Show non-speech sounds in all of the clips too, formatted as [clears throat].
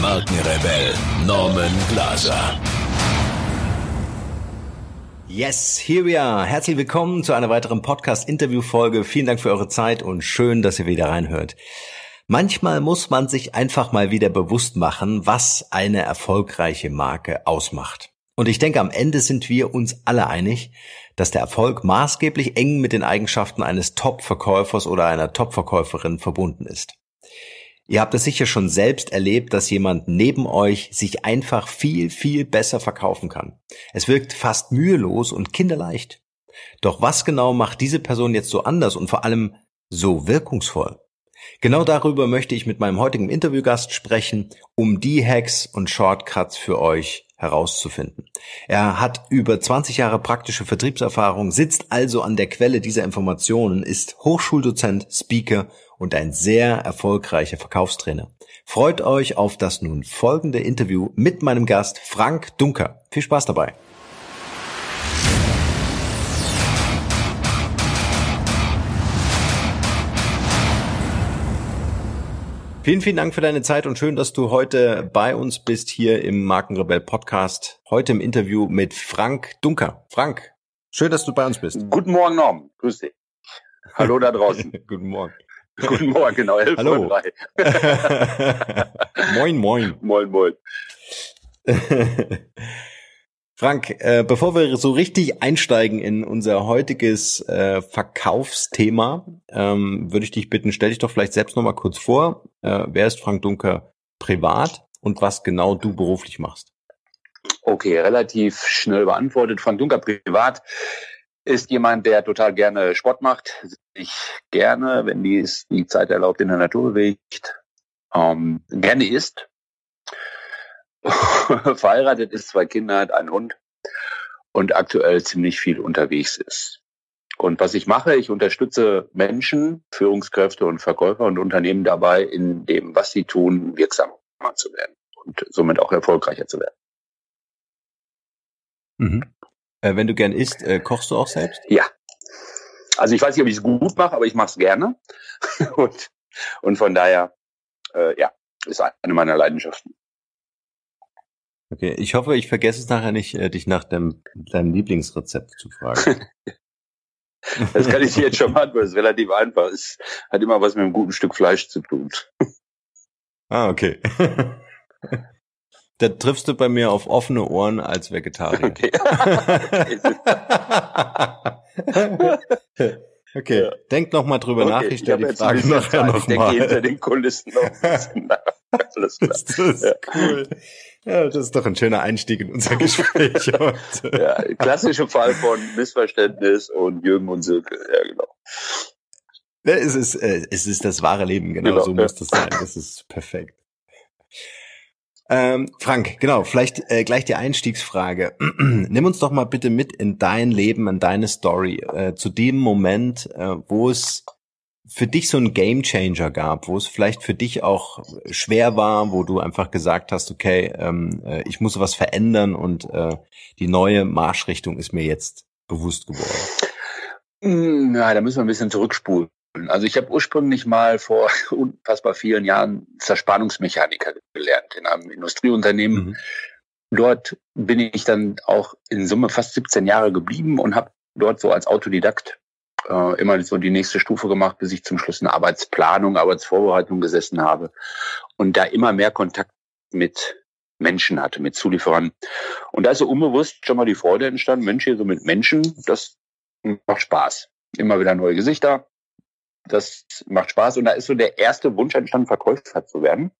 Markenrebell Norman Glaser. Yes, here we are. Herzlich willkommen zu einer weiteren Podcast-Interview-Folge. Vielen Dank für eure Zeit und schön, dass ihr wieder reinhört. Manchmal muss man sich einfach mal wieder bewusst machen, was eine erfolgreiche Marke ausmacht. Und ich denke, am Ende sind wir uns alle einig, dass der Erfolg maßgeblich eng mit den Eigenschaften eines Top-Verkäufers oder einer Top-Verkäuferin verbunden ist. Ihr habt es sicher schon selbst erlebt, dass jemand neben euch sich einfach viel, viel besser verkaufen kann. Es wirkt fast mühelos und kinderleicht. Doch was genau macht diese Person jetzt so anders und vor allem so wirkungsvoll? Genau darüber möchte ich mit meinem heutigen Interviewgast sprechen, um die Hacks und Shortcuts für euch herauszufinden. Er hat über 20 Jahre praktische Vertriebserfahrung, sitzt also an der Quelle dieser Informationen, ist Hochschuldozent, Speaker und ein sehr erfolgreicher Verkaufstrainer. Freut euch auf das nun folgende Interview mit meinem Gast Frank Dunker. Viel Spaß dabei. Vielen, vielen Dank für deine Zeit und schön, dass du heute bei uns bist hier im Markenrebell Podcast. Heute im Interview mit Frank Dunker. Frank, schön, dass du bei uns bist. Guten Morgen, Norm. Grüß dich. Hallo da draußen. [laughs] Guten Morgen. [laughs] Guten Morgen, genau. 11 Hallo. Uhr [laughs] moin, moin. moin, moin. Frank, äh, bevor wir so richtig einsteigen in unser heutiges äh, Verkaufsthema, ähm, würde ich dich bitten, stell dich doch vielleicht selbst nochmal kurz vor. Äh, wer ist Frank Dunker privat und was genau du beruflich machst? Okay, relativ schnell beantwortet. Frank Dunker privat ist jemand, der total gerne Sport macht, sich gerne, wenn dies die Zeit erlaubt, in der Natur bewegt, ähm, gerne isst, [laughs] verheiratet ist, zwei Kinder hat, einen Hund und aktuell ziemlich viel unterwegs ist. Und was ich mache, ich unterstütze Menschen, Führungskräfte und Verkäufer und Unternehmen dabei, in dem, was sie tun, wirksamer zu werden und somit auch erfolgreicher zu werden. Mhm. Äh, wenn du gern isst, äh, kochst du auch selbst? Ja. Also ich weiß nicht, ob ich es gut mache, aber ich mache es gerne. [laughs] und, und von daher, äh, ja, ist eine meiner Leidenschaften. Okay, ich hoffe, ich vergesse es nachher nicht, äh, dich nach dem, deinem Lieblingsrezept zu fragen. [laughs] das kann ich dir jetzt schon machen, weil es relativ einfach ist. Hat immer was mit einem guten Stück Fleisch zu tun. [laughs] ah, okay. Da triffst du bei mir auf offene Ohren als Vegetarier. Okay. [laughs] okay, Ja. denk noch mal drüber Okay, nach. Ich stelle die Frage nachher noch Ich denke mal. hinter den Kulissen noch ein bisschen nach. Alles klar. Das ist Ja. cool. Ja, das ist doch ein schöner Einstieg in unser Gespräch [laughs] heute. Ja, klassischer Fall von Missverständnis und Jürgen und Silke. Ja, genau. Ja, Es ist, äh, es ist das wahre Leben, genau, Genau, so ja. muss das sein. Das ist perfekt. Ähm, Frank, genau, vielleicht äh, gleich die Einstiegsfrage. [clears throat] Nimm uns doch mal bitte mit in dein Leben, in deine Story, äh, zu dem Moment, äh, wo es für dich so einen Gamechanger gab, wo es vielleicht für dich auch schwer war, wo du einfach gesagt hast, okay, ähm, äh, ich muss was verändern und äh, die neue Marschrichtung ist mir jetzt bewusst geworden. Hm, Ja, da müssen wir ein bisschen zurückspulen. Also ich habe ursprünglich mal vor [laughs] unfassbar vielen Jahren Zerspannungsmechaniker gelernt in einem Industrieunternehmen. Mhm. Dort bin ich dann auch in Summe fast 17 Jahre geblieben und habe dort so als Autodidakt äh, immer so die nächste Stufe gemacht, bis ich zum Schluss eine Arbeitsplanung, Arbeitsvorbereitung gesessen habe und da immer mehr Kontakt mit Menschen hatte, mit Zulieferern. Und da ist so unbewusst schon mal die Freude entstanden, Mensch, hier so mit Menschen, das macht Spaß. Immer wieder neue Gesichter, das macht Spaß. Und da ist so der erste Wunsch entstanden, Verkäufer zu werden.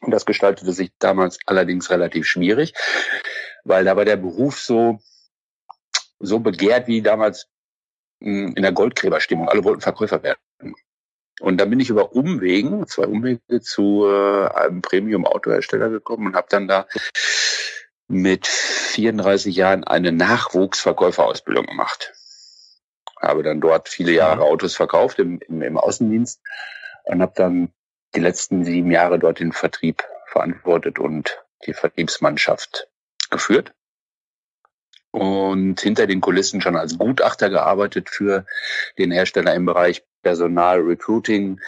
Und das gestaltete sich damals allerdings relativ schwierig, weil da war der Beruf so, so begehrt wie damals in der Goldgräberstimmung. Alle wollten Verkäufer werden. Und dann bin ich über Umwegen, zwei Umwege zu äh, einem Premium-Autohersteller gekommen und habe dann da mit 34 Jahren eine Nachwuchsverkäuferausbildung gemacht. Habe dann dort viele Jahre Autos verkauft im, im, im Außendienst und habe dann die letzten sieben Jahre dort den Vertrieb verantwortet und die Vertriebsmannschaft geführt. Und hinter den Kulissen schon als Gutachter gearbeitet für den Hersteller im Bereich Personal, Recruiting,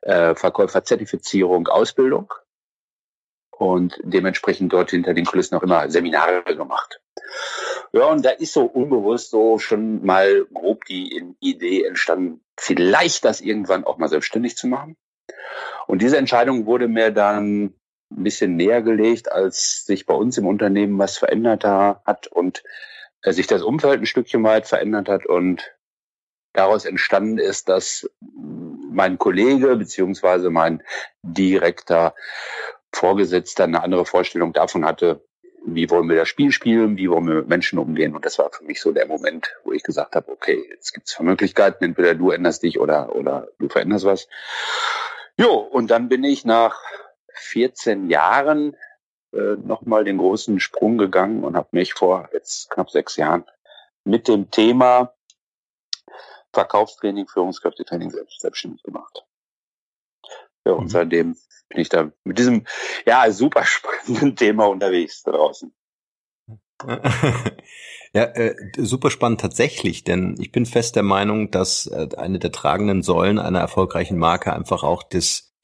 äh, Verkäuferzertifizierung, Ausbildung. Und dementsprechend dort hinter den Kulissen auch immer Seminare gemacht. Ja, und da ist so unbewusst so schon mal grob die Idee entstanden, vielleicht das irgendwann auch mal selbstständig zu machen. Und diese Entscheidung wurde mir dann ein bisschen näher gelegt, als sich bei uns im Unternehmen was verändert hat und sich das Umfeld ein Stückchen weit verändert hat und daraus entstanden ist, dass mein Kollege beziehungsweise mein direkter Vorgesetzter eine andere Vorstellung davon hatte, wie wollen wir das Spiel spielen, wie wollen wir mit Menschen umgehen. Und das war für mich so der Moment, wo ich gesagt habe, okay, jetzt gibt zwei Möglichkeiten, entweder du änderst dich oder, oder du veränderst was. Jo, und dann bin ich nach 14 Jahren äh, nochmal den großen Sprung gegangen und habe mich vor jetzt knapp sechs Jahren mit dem Thema Verkaufstraining, Führungskräftetraining selbst, selbstständig gemacht. Ja, und mhm. seitdem bin ich da mit diesem ja super spannenden [laughs] Thema unterwegs da draußen. [laughs] Ja, äh, super spannend tatsächlich, denn ich bin fest der Meinung, dass äh, eine der tragenden Säulen einer erfolgreichen Marke einfach auch das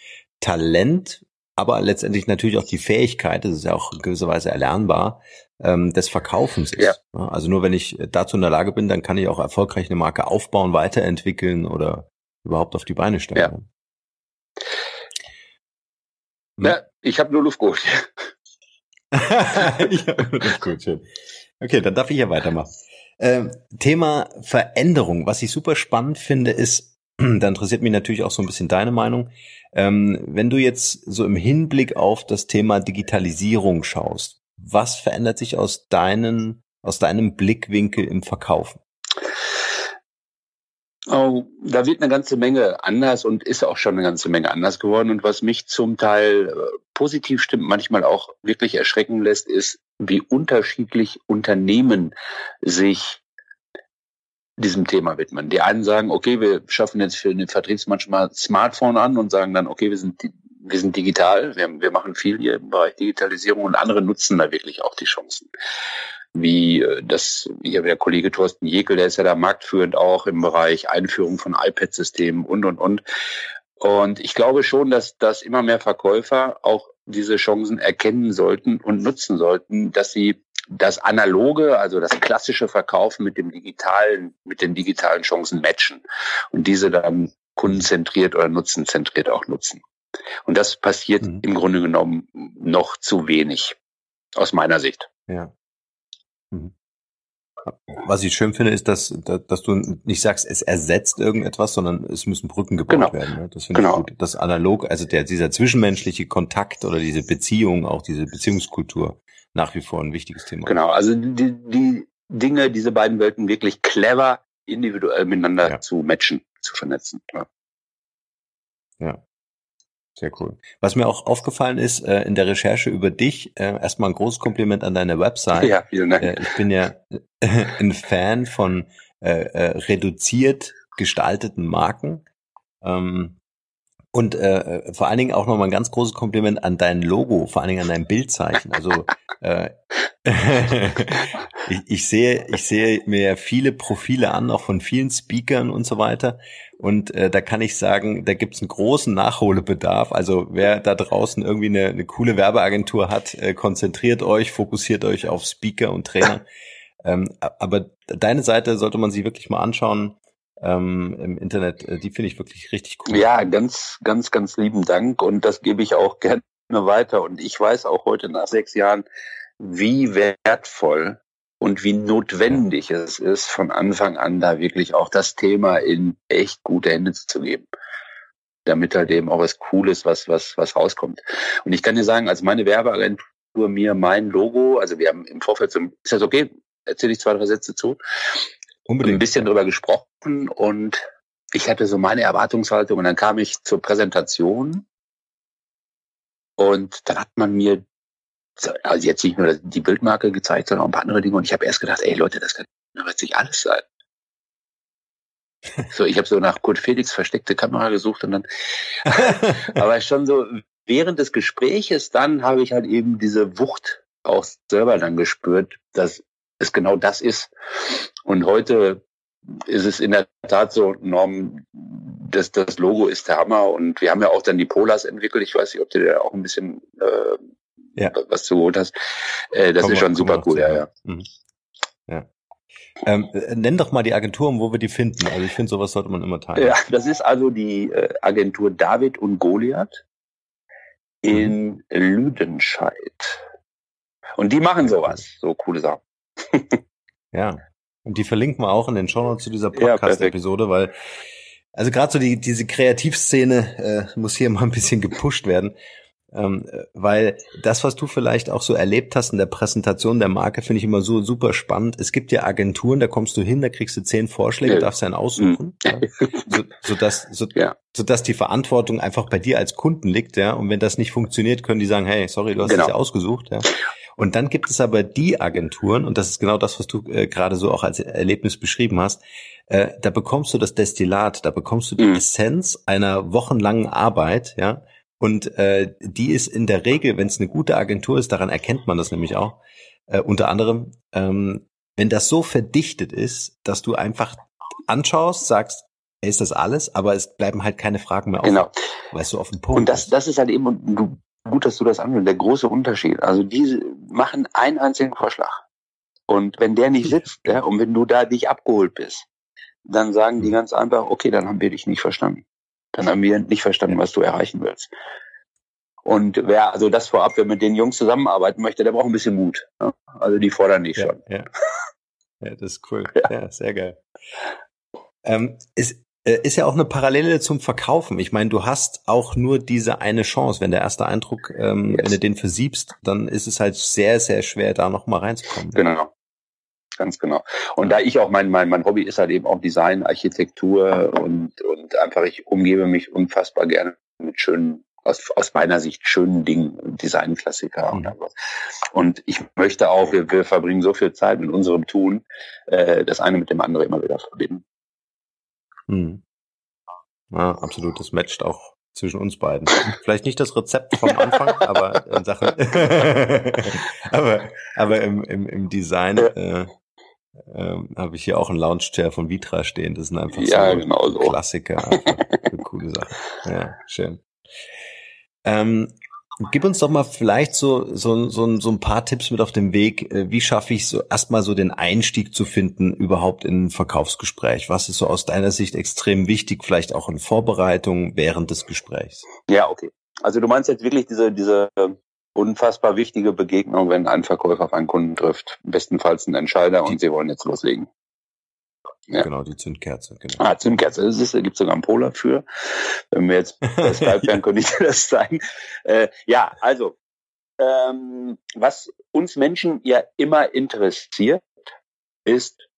Talent, aber letztendlich natürlich auch die Fähigkeit, das ist ja auch in gewisser Weise erlernbar, ähm, des Verkaufens ist. Ja. Also nur wenn ich dazu in der Lage bin, dann kann ich auch erfolgreich eine Marke aufbauen, weiterentwickeln oder überhaupt auf die Beine stellen. Ja. Ja, ich habe nur Luft geholt. [laughs] ich habe nur Luft geholt. Okay, dann darf ich ja weitermachen. Äh, Thema Veränderung. Was ich super spannend finde, ist, da interessiert mich natürlich auch so ein bisschen deine Meinung. Ähm, wenn du jetzt so im Hinblick auf das Thema Digitalisierung schaust, was verändert sich aus deinen, aus deinem Blickwinkel im Verkaufen? Oh, da wird eine ganze Menge anders und ist auch schon eine ganze Menge anders geworden. Und was mich zum Teil äh, positiv stimmt, manchmal auch wirklich erschrecken lässt, ist, wie unterschiedlich Unternehmen sich diesem Thema widmen. Die einen sagen, okay, wir schaffen jetzt für den Vertriebsmannschaft Smartphone an und sagen dann, okay, wir sind, wir sind digital, wir, wir machen viel hier im Bereich Digitalisierung und andere nutzen da wirklich auch die Chancen wie äh, das hier der Kollege Thorsten Jekel, der ist ja da marktführend auch im Bereich Einführung von iPad-Systemen und und und. Und ich glaube schon, dass, dass immer mehr Verkäufer auch diese Chancen erkennen sollten und nutzen sollten, dass sie das analoge, also das klassische Verkaufen mit dem digitalen, mit den digitalen Chancen matchen und diese dann kundenzentriert oder nutzenzentriert auch nutzen. Und das passiert mhm. im Grunde genommen noch zu wenig, aus meiner Sicht. Ja. Mhm. Was ich schön finde, ist, dass, dass du nicht sagst, es ersetzt irgendetwas, sondern es müssen Brücken gebaut genau. werden. Ne? Das finde genau. ich gut. Das analog, also der, dieser zwischenmenschliche Kontakt oder diese Beziehung, auch diese Beziehungskultur, nach wie vor ein wichtiges Thema. Genau, also die, die Dinge, diese beiden Welten wirklich clever individuell miteinander ja. zu matchen, zu vernetzen. Ja. ja. Sehr cool. Was mir auch aufgefallen ist äh, in der Recherche über dich, äh, erstmal ein großes Kompliment an deine Website. Ja, vielen Dank. Äh, ich bin ja äh, ein Fan von äh, äh, reduziert gestalteten Marken. Ähm, und äh, vor allen Dingen auch nochmal ein ganz großes Kompliment an dein Logo, vor allen Dingen an dein Bildzeichen. Also äh, [laughs] ich, ich sehe, ich sehe mir viele Profile an, auch von vielen Speakern und so weiter. Und äh, da kann ich sagen, da gibt's einen großen Nachholbedarf. Also wer da draußen irgendwie eine, eine coole Werbeagentur hat, äh, konzentriert euch, fokussiert euch auf Speaker und Trainer. [laughs] ähm, aber deine Seite sollte man sich wirklich mal anschauen ähm, im Internet. Äh, die finde ich wirklich richtig cool. Ja, ganz, ganz, ganz lieben Dank. Und das gebe ich auch [laughs] gerne weiter. Und ich weiß auch heute nach sechs Jahren, wie wertvoll und wie notwendig es ist, von Anfang an da wirklich auch das Thema in echt gute Hände zu geben. Damit halt eben auch was Cooles, was, was, was rauskommt. Und ich kann dir sagen, als meine Werbeagentur mir mein Logo, also wir haben im Vorfeld so, ist das okay? Erzähle ich zwei, drei Sätze zu? Unbedingt. Ein bisschen drüber gesprochen und ich hatte so meine Erwartungshaltung und dann kam ich zur Präsentation und dann hat man mir also jetzt nicht nur die Bildmarke gezeigt, sondern auch ein paar andere Dinge. Und ich habe erst gedacht, ey Leute, das kann nicht alles sein. So, ich habe so nach Kurt Felix versteckte Kamera gesucht und dann, [laughs] aber schon so während des Gespräches dann habe ich halt eben diese Wucht auch selber dann gespürt, dass es genau das ist. Und heute ist es in der Tat so, Norm, das, das Logo ist der Hammer und wir haben ja auch dann die Polars entwickelt. Ich weiß nicht, ob du da auch ein bisschen äh, ja. was zugeholt hast. Äh, das komm ist schon super cool, ja, ja. Mhm. ja. Ähm, nenn doch mal die Agenturen, wo wir die finden. Also ich finde, sowas sollte man immer teilen. Ja, das ist also die äh, Agentur David und Goliath in mhm. Lüdenscheid. Und die machen sowas, so coole Sachen. Ja. Und die verlinken wir auch in den Shownotes zu dieser Podcast-Episode, ja, weil also gerade so die diese Kreativszene äh, muss hier mal ein bisschen gepusht werden. Ähm, weil das, was du vielleicht auch so erlebt hast in der Präsentation der Marke, finde ich immer so super spannend. Es gibt ja Agenturen, da kommst du hin, da kriegst du zehn Vorschläge, ja. darfst einen aussuchen, mhm. ja. so, so, dass, so, ja. so dass die Verantwortung einfach bei dir als Kunden liegt, ja. Und wenn das nicht funktioniert, können die sagen, hey, sorry, du hast genau. es ja ausgesucht, ja. Und dann gibt es aber die Agenturen, und das ist genau das, was du äh, gerade so auch als Erlebnis beschrieben hast, äh, da bekommst du das Destillat, da bekommst du die mhm. Essenz einer wochenlangen Arbeit, ja, und äh, die ist in der Regel, wenn es eine gute Agentur ist, daran erkennt man das nämlich auch, äh, unter anderem, ähm, wenn das so verdichtet ist, dass du einfach anschaust, sagst, hey, ist das alles, aber es bleiben halt keine Fragen mehr auf. Genau. Weißt du, auf dem Punkt. Und das, das ist halt eben, du, gut, dass du das anhörst, der große Unterschied. Also diese machen einen einzigen Vorschlag. Und wenn der nicht sitzt, ja, und wenn du da dich abgeholt bist, dann sagen die mhm. ganz einfach, okay, dann haben wir dich nicht verstanden dann haben wir nicht verstanden, was du erreichen willst. Und wer also das vorab, wer mit den Jungs zusammenarbeiten möchte, der braucht ein bisschen Mut. Ne? Also die fordern dich ja, schon. Ja. [laughs] ja, das ist cool. Ja, ja sehr geil. Ähm, ist, äh, ist ja auch eine Parallele zum Verkaufen. Ich meine, du hast auch nur diese eine Chance. Wenn der erste Eindruck, ähm, yes. wenn du den versiebst, dann ist es halt sehr, sehr schwer, da nochmal reinzukommen. Genau ganz genau. Und da ich auch mein, mein, mein Hobby ist halt eben auch Design, Architektur und, und einfach ich umgebe mich unfassbar gerne mit schönen, aus, aus meiner Sicht schönen Dingen, Designklassiker mhm. und was. Und ich möchte auch, wir, wir verbringen so viel Zeit mit unserem Tun, äh, das eine mit dem anderen immer wieder verbinden. Mhm. Ja, absolut. Das matcht auch zwischen uns beiden. Vielleicht nicht das Rezept vom Anfang, [laughs] aber in Sachen, [laughs] aber, aber im, im, im Design äh, ähm, habe ich hier auch einen Lounge-Chair von Vitra stehen. Das sind einfach ja, so genau so. Klassiker. eine [laughs] coole Sache. Ja, schön. Ähm, gib uns doch mal vielleicht so, so, so, so ein paar Tipps mit auf den Weg. Äh, wie schaffe ich so erstmal so den Einstieg zu finden überhaupt in ein Verkaufsgespräch? Was ist so aus deiner Sicht extrem wichtig, vielleicht auch in Vorbereitung während des Gesprächs? Ja, okay. Also du meinst jetzt wirklich diese, diese unfassbar wichtige Begegnung, wenn ein Verkäufer auf einen Kunden trifft. Bestenfalls ein Entscheider und sie wollen jetzt loslegen. Ja. Genau, die Zündkerze. Genau. Ah, Zündkerze, das ist, da gibt sogar einen Polar für. Wenn wir jetzt bei [laughs] Skype wären, könnte ich dir das zeigen. Äh, ja, also, ähm, was uns Menschen ja immer interessiert, ist,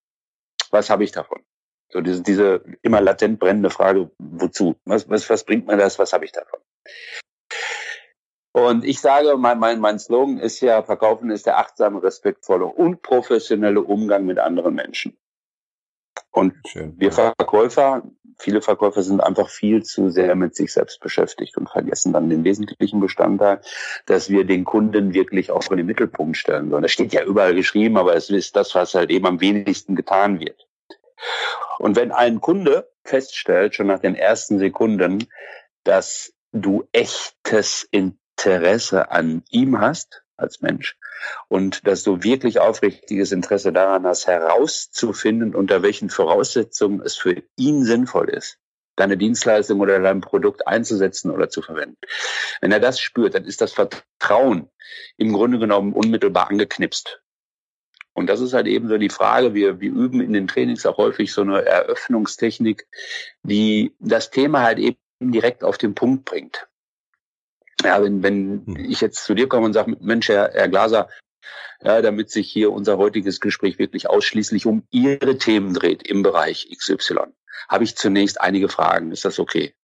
was habe ich davon? So diese, diese immer latent brennende Frage, wozu? Was, was, was bringt mir das? Was habe ich davon? Und ich sage, mein, mein, mein Slogan ist ja, Verkaufen ist der achtsame, respektvolle und professionelle Umgang mit anderen Menschen. Und Schön. wir Verkäufer, viele Verkäufer sind einfach viel zu sehr mit sich selbst beschäftigt und vergessen dann den wesentlichen Bestandteil, dass wir den Kunden wirklich auch in den Mittelpunkt stellen sollen. Das steht ja überall geschrieben, aber es ist das, was halt eben am wenigsten getan wird. Und wenn ein Kunde feststellt, schon nach den ersten Sekunden, dass du echtes Interesse an ihm hast als Mensch und dass du wirklich aufrichtiges Interesse daran hast, herauszufinden, unter welchen Voraussetzungen es für ihn sinnvoll ist, deine Dienstleistung oder dein Produkt einzusetzen oder zu verwenden. Wenn er das spürt, dann ist das Vertrauen im Grunde genommen unmittelbar angeknipst. Und das ist halt eben so die Frage, wir, wir üben in den Trainings auch häufig so eine Eröffnungstechnik, die das Thema halt eben direkt auf den Punkt bringt. Ja, wenn, wenn hm. ich jetzt zu dir komme und sage, Mensch, Herr, Herr Glaser, ja, damit sich hier unser heutiges Gespräch wirklich ausschließlich um Ihre Themen dreht im Bereich XY, habe ich zunächst einige Fragen. Ist das okay?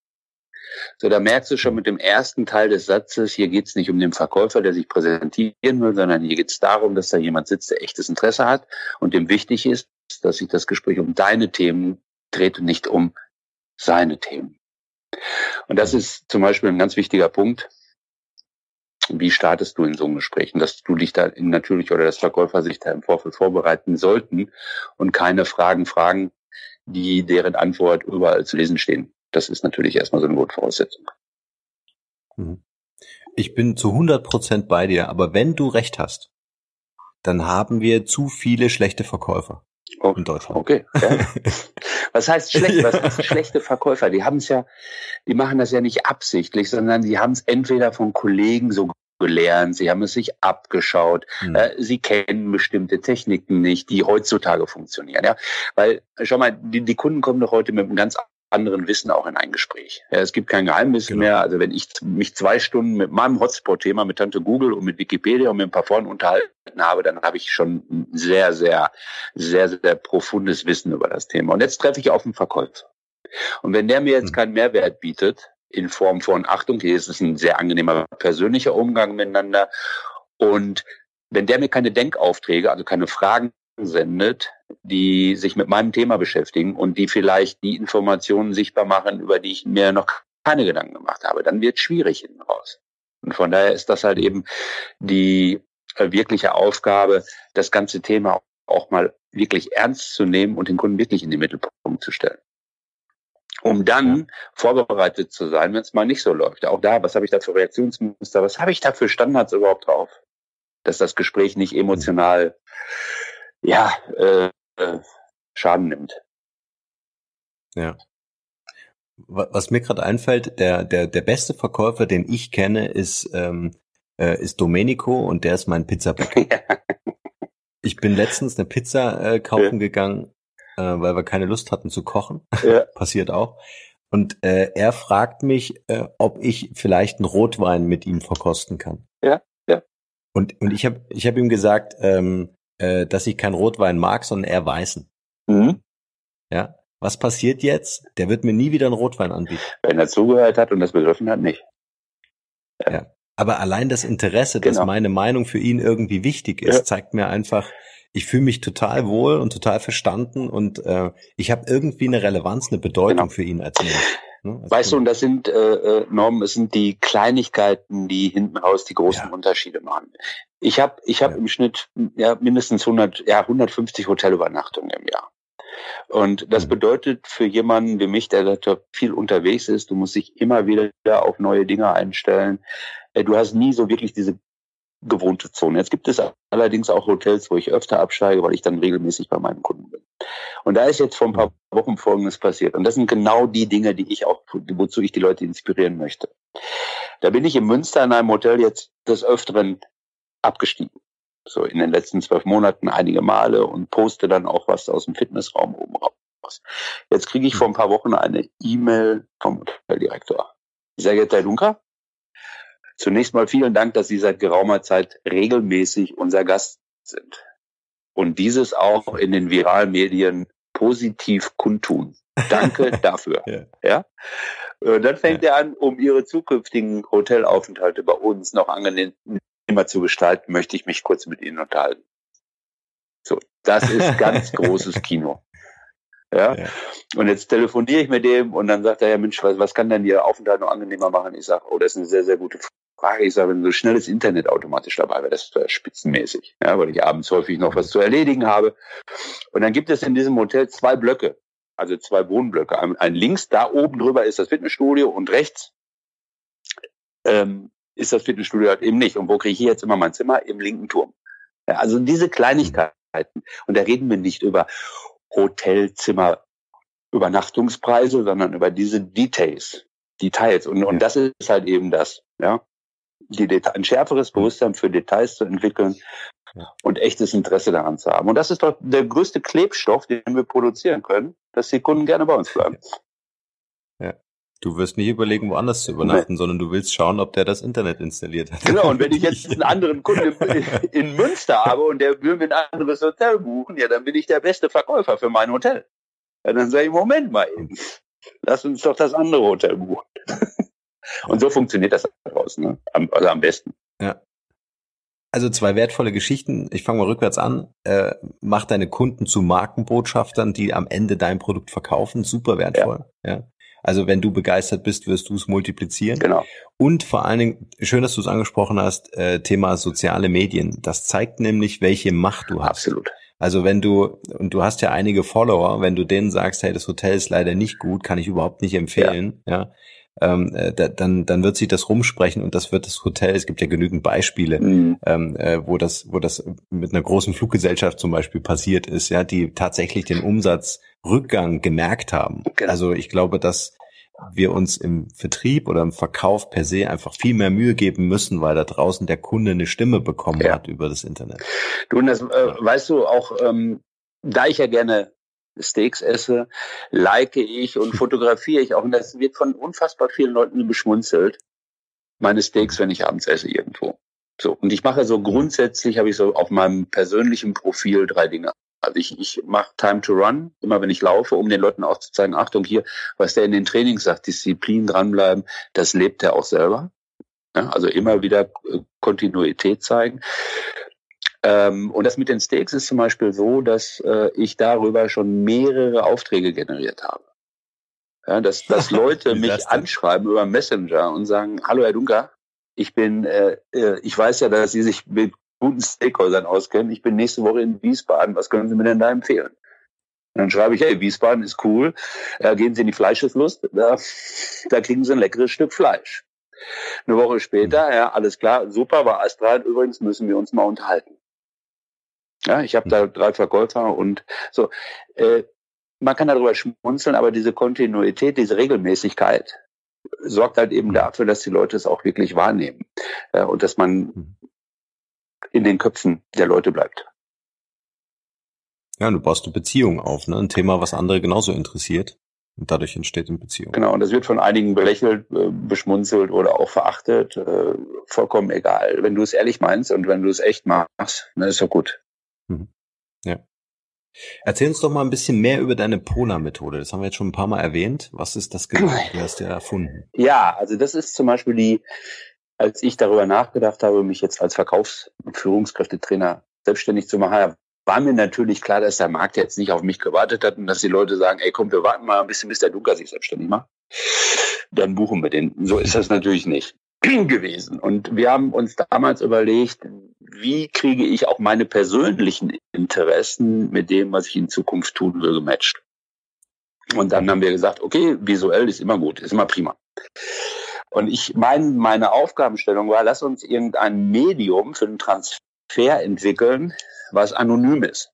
So, da merkst du schon mit dem ersten Teil des Satzes, hier geht es nicht um den Verkäufer, der sich präsentieren will, sondern hier geht es darum, dass da jemand sitzt, der echtes Interesse hat und dem wichtig ist, dass sich das Gespräch um deine Themen dreht und nicht um seine Themen. Und das ist zum Beispiel ein ganz wichtiger Punkt. Wie startest du in so einem Gespräch? Und dass du dich da natürlich oder das Verkäufer sich da im Vorfeld vorbereiten sollten und keine Fragen fragen, die deren Antwort überall zu lesen stehen. Das ist natürlich erstmal so eine Grundvoraussetzung. Mhm. Ich bin zu 100 Prozent bei dir, aber wenn du recht hast, dann haben wir zu viele schlechte Verkäufer oh, in Deutschland. Okay. Ja. [laughs] Was heißt schlecht? Was heißt schlechte Verkäufer? Die haben es ja, die machen das ja nicht absichtlich, sondern die haben es entweder von Kollegen so gelernt, sie haben es sich abgeschaut, mhm. äh, sie kennen bestimmte Techniken nicht, die heutzutage funktionieren. Ja, weil schau mal, die, die Kunden kommen doch heute mit einem ganz anderen Wissen auch in ein Gespräch. Ja, es gibt kein Geheimnis genau. mehr. Also wenn ich mich zwei Stunden mit meinem Hotspot-Thema, mit Tante Google und mit Wikipedia und mit ein paar Freunden unterhalten habe, dann habe ich schon ein sehr, sehr, sehr, sehr profundes Wissen über das Thema. Und jetzt treffe ich auf einen Verkäufer. Und wenn der mir jetzt hm. keinen Mehrwert bietet, in Form von Achtung, hier ist es ein sehr angenehmer persönlicher Umgang miteinander. Und wenn der mir keine Denkaufträge, also keine Fragen sendet, die sich mit meinem Thema beschäftigen und die vielleicht die Informationen sichtbar machen, über die ich mir noch keine Gedanken gemacht habe, dann wird es schwierig hinten raus. Und von daher ist das halt eben die äh, wirkliche Aufgabe, das ganze Thema auch mal wirklich ernst zu nehmen und den Kunden wirklich in den Mittelpunkt zu stellen. Um dann vorbereitet zu sein, wenn es mal nicht so läuft. Auch da, was habe ich da für Reaktionsmuster, was habe ich da für Standards überhaupt drauf? Dass das Gespräch nicht emotional ja, äh, äh, Schaden nimmt. Ja. Was mir gerade einfällt, der, der, der beste Verkäufer, den ich kenne, ist, ähm, äh, ist Domenico und der ist mein Pizzabäcker. [laughs] Ja. Ich bin letztens eine Pizza äh, kaufen ja. gegangen, äh, weil wir keine Lust hatten zu kochen. [laughs] Ja. Passiert auch. Und äh, er fragt mich, äh, ob ich vielleicht einen Rotwein mit ihm verkosten kann. Ja, ja. Und, und ich habe ich hab ihm gesagt, ähm, äh, dass ich kein Rotwein mag, sondern eher weißen. Mhm. Ja. Was passiert jetzt? Der wird mir nie wieder einen Rotwein anbieten. Wenn er zugehört hat und das begriffen hat, nicht. Ja. ja. Aber allein das Interesse, genau. dass meine Meinung für ihn irgendwie wichtig ist, ja. zeigt mir einfach, ich fühle mich total wohl und total verstanden und äh, ich habe irgendwie eine Relevanz, eine Bedeutung genau. für ihn als Mensch. Ne? Als weißt du, und das sind äh, äh, Normen, es sind die Kleinigkeiten, die hinten raus die großen ja. Unterschiede machen. Ich habe ich hab ja. im Schnitt ja, mindestens 100, ja, 150 Hotelübernachtungen im Jahr. Und das mhm. bedeutet für jemanden wie mich, der viel unterwegs ist, du musst dich immer wieder auf neue Dinge einstellen. Äh, du hast nie so wirklich diese gewohnte Zone. Jetzt gibt es allerdings auch Hotels, wo ich öfter absteige, weil ich dann regelmäßig bei meinen Kunden bin. Und da ist jetzt vor ein paar Wochen Folgendes passiert. Und das sind genau die Dinge, die ich auch, wozu ich die Leute inspirieren möchte. Da bin ich in Münster in einem Hotel jetzt des Öfteren abgestiegen. So in den letzten zwölf Monaten einige Male und poste dann auch was aus dem Fitnessraum oben raus. Jetzt kriege ich vor ein paar Wochen eine E-Mail vom Hoteldirektor. Sehr geehrter Herr Dunker, Zunächst mal vielen Dank, dass Sie seit geraumer Zeit regelmäßig unser Gast sind. Und dieses auch in den viralen Medien positiv kundtun. Danke [laughs] dafür. ja. ja. Und dann fängt ja. er an, um Ihre zukünftigen Hotelaufenthalte bei uns noch angenehmer zu gestalten, möchte ich mich kurz mit Ihnen unterhalten. So, das ist ganz [laughs] großes Kino. Ja? ja? Und jetzt telefoniere ich mit dem und dann sagt er, ja Mensch, was, was kann denn Ihr Aufenthalt noch angenehmer machen? Ich sage, oh, das ist eine sehr, sehr gute Frage. Ich sage, wenn so schnelles Internet automatisch dabei wäre, das wäre spitzenmäßig, ja, weil ich abends häufig noch was zu erledigen habe. Und dann gibt es in diesem Hotel zwei Blöcke, also zwei Wohnblöcke. Ein, ein links, da oben drüber ist das Fitnessstudio und rechts ähm, ist das Fitnessstudio halt eben nicht. Und wo kriege ich jetzt immer mein Zimmer? Im linken Turm. Ja, also diese Kleinigkeiten. Und da reden wir nicht über Hotelzimmer, Übernachtungspreise, sondern über diese Details. Details. Und, und das ist halt eben das. Ja die Deta ein schärferes Bewusstsein für Details zu entwickeln und echtes Interesse daran zu haben. Und das ist doch der größte Klebstoff, den wir produzieren können, dass die Kunden gerne bei uns bleiben. Ja. Du wirst nicht überlegen, woanders zu übernachten, nee. sondern du willst schauen, ob der das Internet installiert hat. Genau, und wenn ich jetzt [laughs] einen anderen Kunden in Münster habe und der will mir ein anderes Hotel buchen, ja, dann bin ich der beste Verkäufer für mein Hotel. Ja, dann sage ich, Moment mal eben, lass uns doch das andere Hotel buchen. Und so funktioniert das daraus, ne? also am besten. Ja. Also zwei wertvolle Geschichten. Ich fange mal rückwärts an. Äh, mach deine Kunden zu Markenbotschaftern, die am Ende dein Produkt verkaufen. Super wertvoll. Ja. ja. Also wenn du begeistert bist, wirst du es multiplizieren. Genau. Und vor allen Dingen, schön, dass du es angesprochen hast, äh, Thema soziale Medien. Das zeigt nämlich, welche Macht du hast. Absolut. Also wenn du, und du hast ja einige Follower, wenn du denen sagst, hey, das Hotel ist leider nicht gut, kann ich überhaupt nicht empfehlen, ja, ja ähm, äh, dann, dann wird sich das rumsprechen und das wird das Hotel, es gibt ja genügend Beispiele, mhm. ähm, äh, wo das, wo das mit einer großen Fluggesellschaft zum Beispiel passiert ist, ja, die tatsächlich den Umsatzrückgang gemerkt haben. Okay. Also ich glaube, dass wir uns im Vertrieb oder im Verkauf per se einfach viel mehr Mühe geben müssen, weil da draußen der Kunde eine Stimme bekommen ja. hat über das Internet. Du, und das äh, weißt du auch, ähm, da ich ja gerne Steaks esse, like ich und [laughs] fotografiere ich auch. Und das wird von unfassbar vielen Leuten beschmunzelt. Meine Steaks, wenn ich abends esse irgendwo. So. Und ich mache so grundsätzlich, habe ich so auf meinem persönlichen Profil drei Dinge. Also ich, ich mache Time to Run, immer wenn ich laufe, um den Leuten auch zu zeigen, Achtung hier, was der in den Trainings sagt, Disziplin dranbleiben, das lebt er auch selber. Ja, also immer wieder äh, Kontinuität zeigen. Ähm, und das mit den Steaks ist zum Beispiel so, dass äh, ich darüber schon mehrere Aufträge generiert habe. Ja, dass, [laughs] dass Leute mich anschreiben über Messenger und sagen, hallo Herr Dunker, ich bin, äh, äh, ich weiß ja, dass Sie sich mit guten Steakhäusern auskennen. Ich bin nächste Woche in Wiesbaden. Was können Sie mir denn da empfehlen? Und dann schreibe ich, hey, Wiesbaden ist cool. Äh, gehen Sie in die Fleischeslust. Da, da kriegen Sie ein leckeres Stück Fleisch. Eine Woche später, ja, alles klar, super, war astral. Übrigens müssen wir uns mal unterhalten. Ja, ich habe da drei Verkäufer und so. Äh, man kann darüber schmunzeln, aber diese Kontinuität, diese Regelmäßigkeit sorgt halt eben dafür, dass die Leute es auch wirklich wahrnehmen äh, und dass man mhm in den Köpfen der Leute bleibt. Ja, du baust eine Beziehung auf, ne? Ein Thema, was andere genauso interessiert. Und dadurch entsteht eine Beziehung. Genau, und das wird von einigen belächelt, äh, beschmunzelt oder auch verachtet. Äh, vollkommen egal. Wenn du es ehrlich meinst und wenn du es echt machst, dann ist doch gut. Mhm. Ja. Erzähl uns doch mal ein bisschen mehr über deine Pola-Methode. Das haben wir jetzt schon ein paar Mal erwähnt. Was ist das genau? [clears throat] Du hast ja erfunden. Ja, also das ist zum Beispiel die als ich darüber nachgedacht habe, mich jetzt als Verkaufs- und Führungskräftetrainer selbstständig zu machen, war mir natürlich klar, dass der Markt jetzt nicht auf mich gewartet hat und dass die Leute sagen, ey komm, wir warten mal ein bisschen, bis der Dunker sich selbstständig macht. Dann buchen wir den. So ist das natürlich nicht [clears throat] gewesen. Und wir haben uns damals überlegt, wie kriege ich auch meine persönlichen Interessen mit dem, was ich in Zukunft tun will, gematcht. Und dann haben wir gesagt, okay, visuell ist immer gut, ist immer prima. Und ich meine, meine Aufgabenstellung war, lass uns irgendein Medium für den Transfer entwickeln, was anonym ist,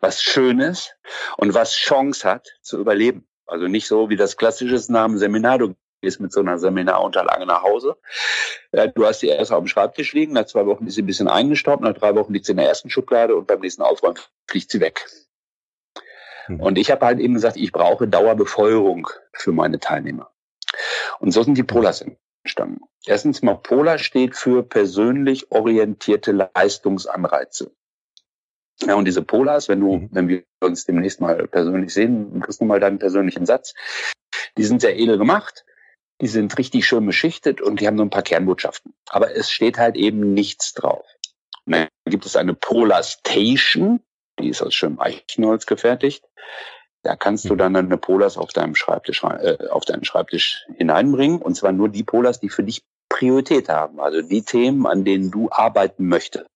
was schön ist und was Chance hat zu überleben. Also nicht so wie das klassische Namen Seminar. Gehst mit so einer Seminarunterlage nach Hause. Du hast die erst auf dem Schreibtisch liegen. Nach zwei Wochen ist sie ein bisschen eingestaubt. Nach drei Wochen liegt sie in der ersten Schublade und beim nächsten Aufräumen fliegt sie weg. Mhm. Und ich habe halt eben gesagt, ich brauche Dauerbefeuerung für meine Teilnehmer. Und so sind die Polars entstanden. Erstens mal, Polar steht für persönlich orientierte Leistungsanreize. Ja, und diese Polars, wenn du, mhm. wenn wir uns demnächst mal persönlich sehen, kriegst du mal deinen persönlichen Satz. Die sind sehr edel gemacht. Die sind richtig schön beschichtet und die haben so ein paar Kernbotschaften. Aber es steht halt eben nichts drauf. Und dann gibt es eine Polar Station, die ist aus schönem Eichenholz gefertigt. Da kannst du mhm. dann eine Polars auf deinem Schreibtisch, äh, auf deinen Schreibtisch hineinbringen. Und zwar nur die Polars, die für dich Priorität haben. Also die Themen, an denen du arbeiten möchtest.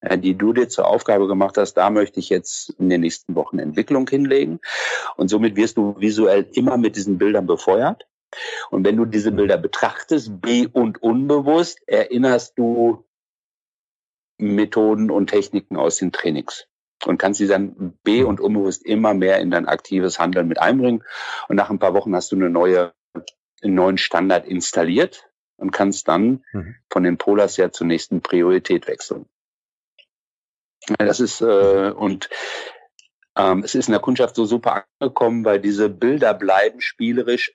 Äh, die du dir zur Aufgabe gemacht hast, da möchte ich jetzt in den nächsten Wochen Entwicklung hinlegen. Und somit wirst du visuell immer mit diesen Bildern befeuert. Und wenn du diese mhm. Bilder betrachtest, be- und unbewusst, erinnerst du Methoden und Techniken aus den Trainings und kannst sie dann be- und unbewusst immer mehr in dein aktives Handeln mit einbringen. Und nach ein paar Wochen hast du eine neue, einen neuen Standard installiert und kannst dann mhm. von den Polars ja zur nächsten Priorität wechseln. Das ist äh, und ähm, es ist in der Kundschaft so super angekommen, weil diese Bilder bleiben spielerisch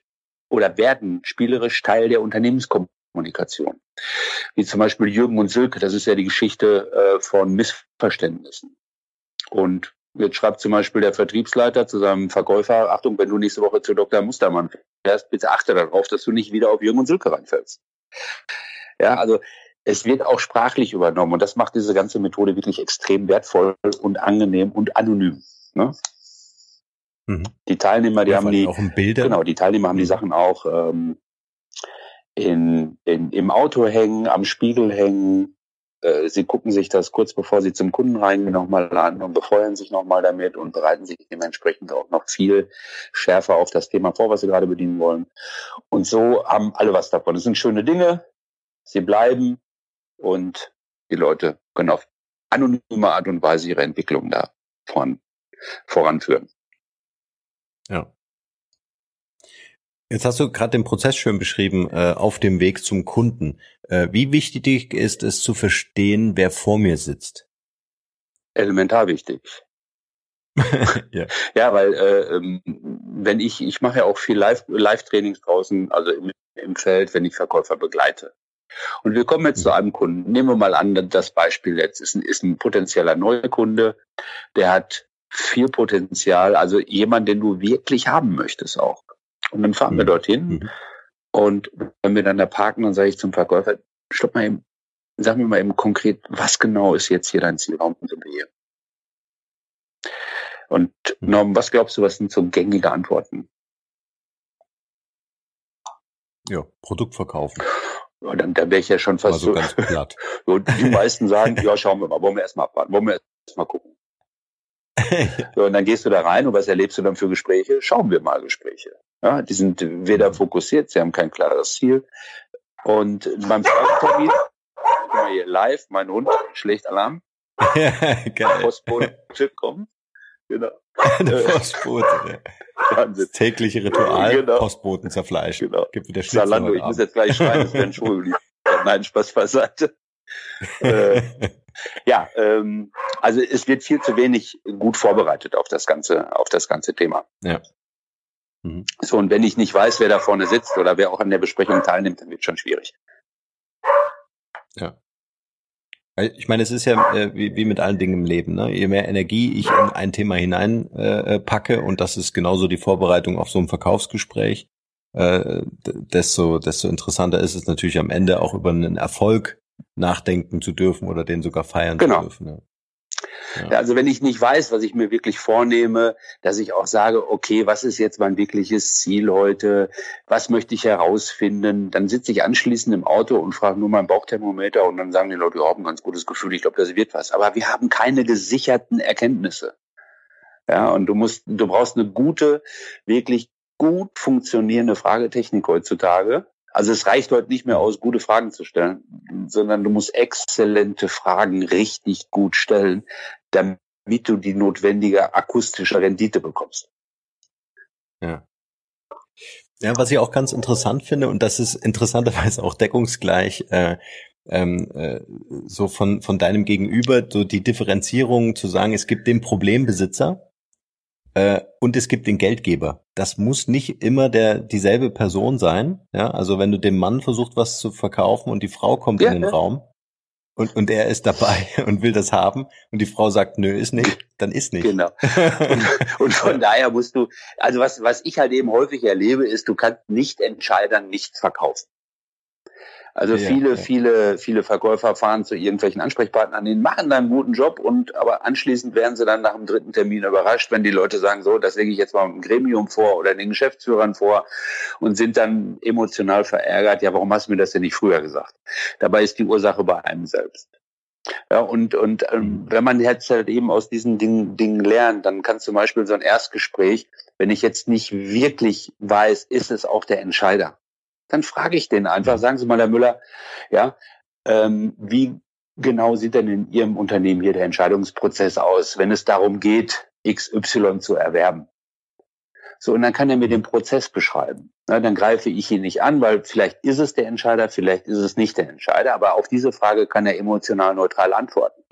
oder werden spielerisch Teil der Unternehmenskommunikation. Wie zum Beispiel Jürgen und Silke, das ist ja die Geschichte äh, von Missverständnissen. Und Jetzt schreibt zum Beispiel der Vertriebsleiter zu seinem Verkäufer, Achtung, wenn du nächste Woche zu Dr. Mustermann fährst, bitte achte darauf, dass du nicht wieder auf Jürgen und Silke reinfällst. Ja, also es wird auch sprachlich übernommen und das macht diese ganze Methode wirklich extrem wertvoll und angenehm und anonym. Ne? Mhm. Die Teilnehmer, die ja, haben die genau, die Teilnehmer haben die mhm. Sachen auch ähm, in, in, im Auto hängen, am Spiegel hängen, äh, sie gucken sich das kurz bevor sie zum Kunden reingehen nochmal an und befeuern sich nochmal damit und bereiten sich dementsprechend auch noch viel schärfer auf das Thema vor, was sie gerade bedienen wollen. Und so haben alle was davon. Es sind schöne Dinge, sie bleiben und die Leute können auf anonyme Art und Weise ihre Entwicklung da voran, voranführen. Ja. Jetzt hast du gerade den Prozess schön beschrieben äh, auf dem Weg zum Kunden. Äh, wie wichtig ist es zu verstehen, wer vor mir sitzt? Elementar wichtig. [laughs] ja. [laughs] ja, weil äh, ähm, wenn ich, ich mache ja auch viel Live-Trainings Live draußen, also im, im Feld, wenn ich Verkäufer begleite. Und wir kommen jetzt mhm. zu einem Kunden. Nehmen wir mal an, das Beispiel jetzt ist ein, ist ein potenzieller Neukunde, der hat viel Potenzial, also jemand, den du wirklich haben möchtest auch. Und dann fahren mhm. wir dorthin. Mhm. Und wenn wir dann da parken, dann sage ich zum Verkäufer, stopp mal eben, sag mir mal eben konkret, was genau ist jetzt hier dein Zielraum und hier? Und mhm. Norm, was glaubst du, was sind so gängige Antworten? Ja, Produkt verkaufen. Ja, dann, dann wäre ich ja schon fast also so. Ganz platt. [laughs] Und die [laughs] meisten sagen, ja, schauen wir mal, wollen wir erstmal abwarten, wollen wir erstmal gucken. So, und dann gehst du da rein und was erlebst du dann für Gespräche? Schauen wir mal Gespräche. Ja, die sind weder fokussiert, sie haben kein klares Ziel. Und beim Fragetermin, guck mal hier live, mein Hund schlägt Alarm. [laughs] Geil. Postbote kommen. Genau. Der Postbote. [laughs] [laughs] Das tägliche Ritual, genau. Postboten zerfleischen. Genau. Gibt wieder Zalando, ich muss jetzt gleich schreien, es werden Schuhe geliefert. Nein, Spaß beiseite. äh, ja, ähm, also es wird viel zu wenig gut vorbereitet auf das ganze, auf das ganze Thema. Ja. Mhm. So, und wenn ich nicht weiß, wer da vorne sitzt oder wer auch an der Besprechung teilnimmt, dann wird es schon schwierig. Ja. Ich meine, es ist ja äh, wie, wie mit allen Dingen im Leben. Ne? Je mehr Energie ich in ein Thema hineinpacke, äh, packe, und das ist genauso die Vorbereitung auf so ein Verkaufsgespräch, äh, desto, desto interessanter ist es natürlich am Ende auch über einen Erfolg nachdenken zu dürfen oder den sogar feiern genau. zu dürfen. Ja. Ja. Also wenn ich nicht weiß, was ich mir wirklich vornehme, dass ich auch sage, okay, was ist jetzt mein wirkliches Ziel heute? Was möchte ich herausfinden? Dann sitze ich anschließend im Auto und frage nur mein Bauchthermometer und dann sagen die Leute, wir haben ein ganz gutes Gefühl, ich glaube, das wird was. Aber wir haben keine gesicherten Erkenntnisse. Ja, und du musst, du brauchst eine gute, wirklich gut funktionierende Fragetechnik heutzutage, also es reicht heute nicht mehr aus, gute Fragen zu stellen, sondern du musst exzellente Fragen richtig gut stellen, damit du die notwendige akustische Rendite bekommst. Ja. Ja, was ich auch ganz interessant finde, und das ist interessanterweise auch deckungsgleich, äh, ähm, äh, so von, von deinem Gegenüber, so die Differenzierung zu sagen, es gibt den Problembesitzer, und es gibt den Geldgeber. Das muss nicht immer der dieselbe Person sein. Ja, also wenn du dem Mann versuchst, was zu verkaufen und die Frau kommt ja, in den ja. Raum und, und er ist dabei [laughs] und will das haben und die Frau sagt, nö, ist nicht, dann ist nicht. Genau. Und, [laughs] und von daher musst du, also was, was ich halt eben häufig erlebe, ist, du kannst nicht Entscheidern nichts verkaufen. Also ja, viele, ja. viele, viele Verkäufer fahren zu irgendwelchen Ansprechpartnern, die machen da einen guten Job und aber anschließend werden sie dann nach dem dritten Termin überrascht, wenn die Leute sagen, so, das lege ich jetzt mal im Gremium vor oder den Geschäftsführern vor und sind dann emotional verärgert, ja, warum hast du mir das denn nicht früher gesagt? Dabei ist die Ursache bei einem selbst. Ja, und, und ähm, mhm. wenn man jetzt halt eben aus diesen Dingen, Dingen lernt, dann kann zum Beispiel so ein Erstgespräch, wenn ich jetzt nicht wirklich weiß, ist es auch der Entscheider dann frage ich den einfach, sagen Sie mal, Herr Müller, ja, ähm, wie genau sieht denn in Ihrem Unternehmen hier der Entscheidungsprozess aus, wenn es darum geht, XY zu erwerben? So, und dann kann er mir den Prozess beschreiben. Na, dann greife ich ihn nicht an, weil vielleicht ist es der Entscheider, vielleicht ist es nicht der Entscheider, aber auf diese Frage kann er emotional neutral antworten.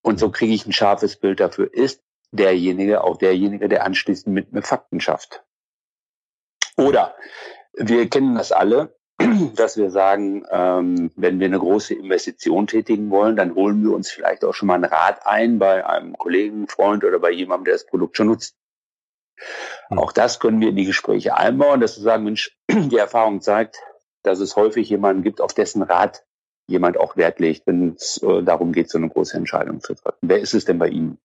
Und so kriege ich ein scharfes Bild dafür, ist derjenige auch derjenige, der anschließend mit mir Fakten schafft. Oder wir kennen das alle. [clears throat] dass wir sagen, ähm, wenn wir eine große Investition tätigen wollen, dann holen wir uns vielleicht auch schon mal einen Rat ein bei einem Kollegen, Freund oder bei jemandem, der das Produkt schon nutzt. Hm. Auch das können wir in die Gespräche einbauen, dass wir sagen, Mensch, [clears throat] die Erfahrung zeigt, dass es häufig jemanden gibt, auf dessen Rat jemand auch Wert legt, wenn es äh, darum geht, so eine große Entscheidung zu treffen. Wer ist es denn bei Ihnen?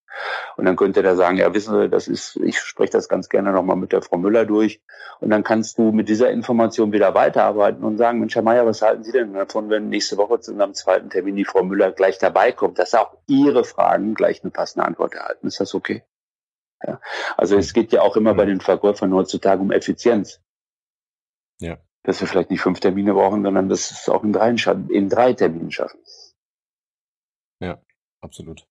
Und dann könnte der sagen, ja, wissen Sie, das ist, ich spreche das ganz gerne nochmal mit der Frau Müller durch. Und dann kannst du mit dieser Information wieder weiterarbeiten und sagen, Mensch, Herr Meier, was halten Sie denn davon, wenn nächste Woche zu unserem zweiten Termin die Frau Müller gleich dabei kommt, dass auch Ihre Fragen gleich eine passende Antwort erhalten? Ist das okay? Ja. Also es geht ja auch immer bei den Verkäufern heutzutage um Effizienz. Ja. Dass wir vielleicht nicht fünf Termine brauchen, sondern das es auch in drei, in drei Terminen schaffen. Ja, absolut.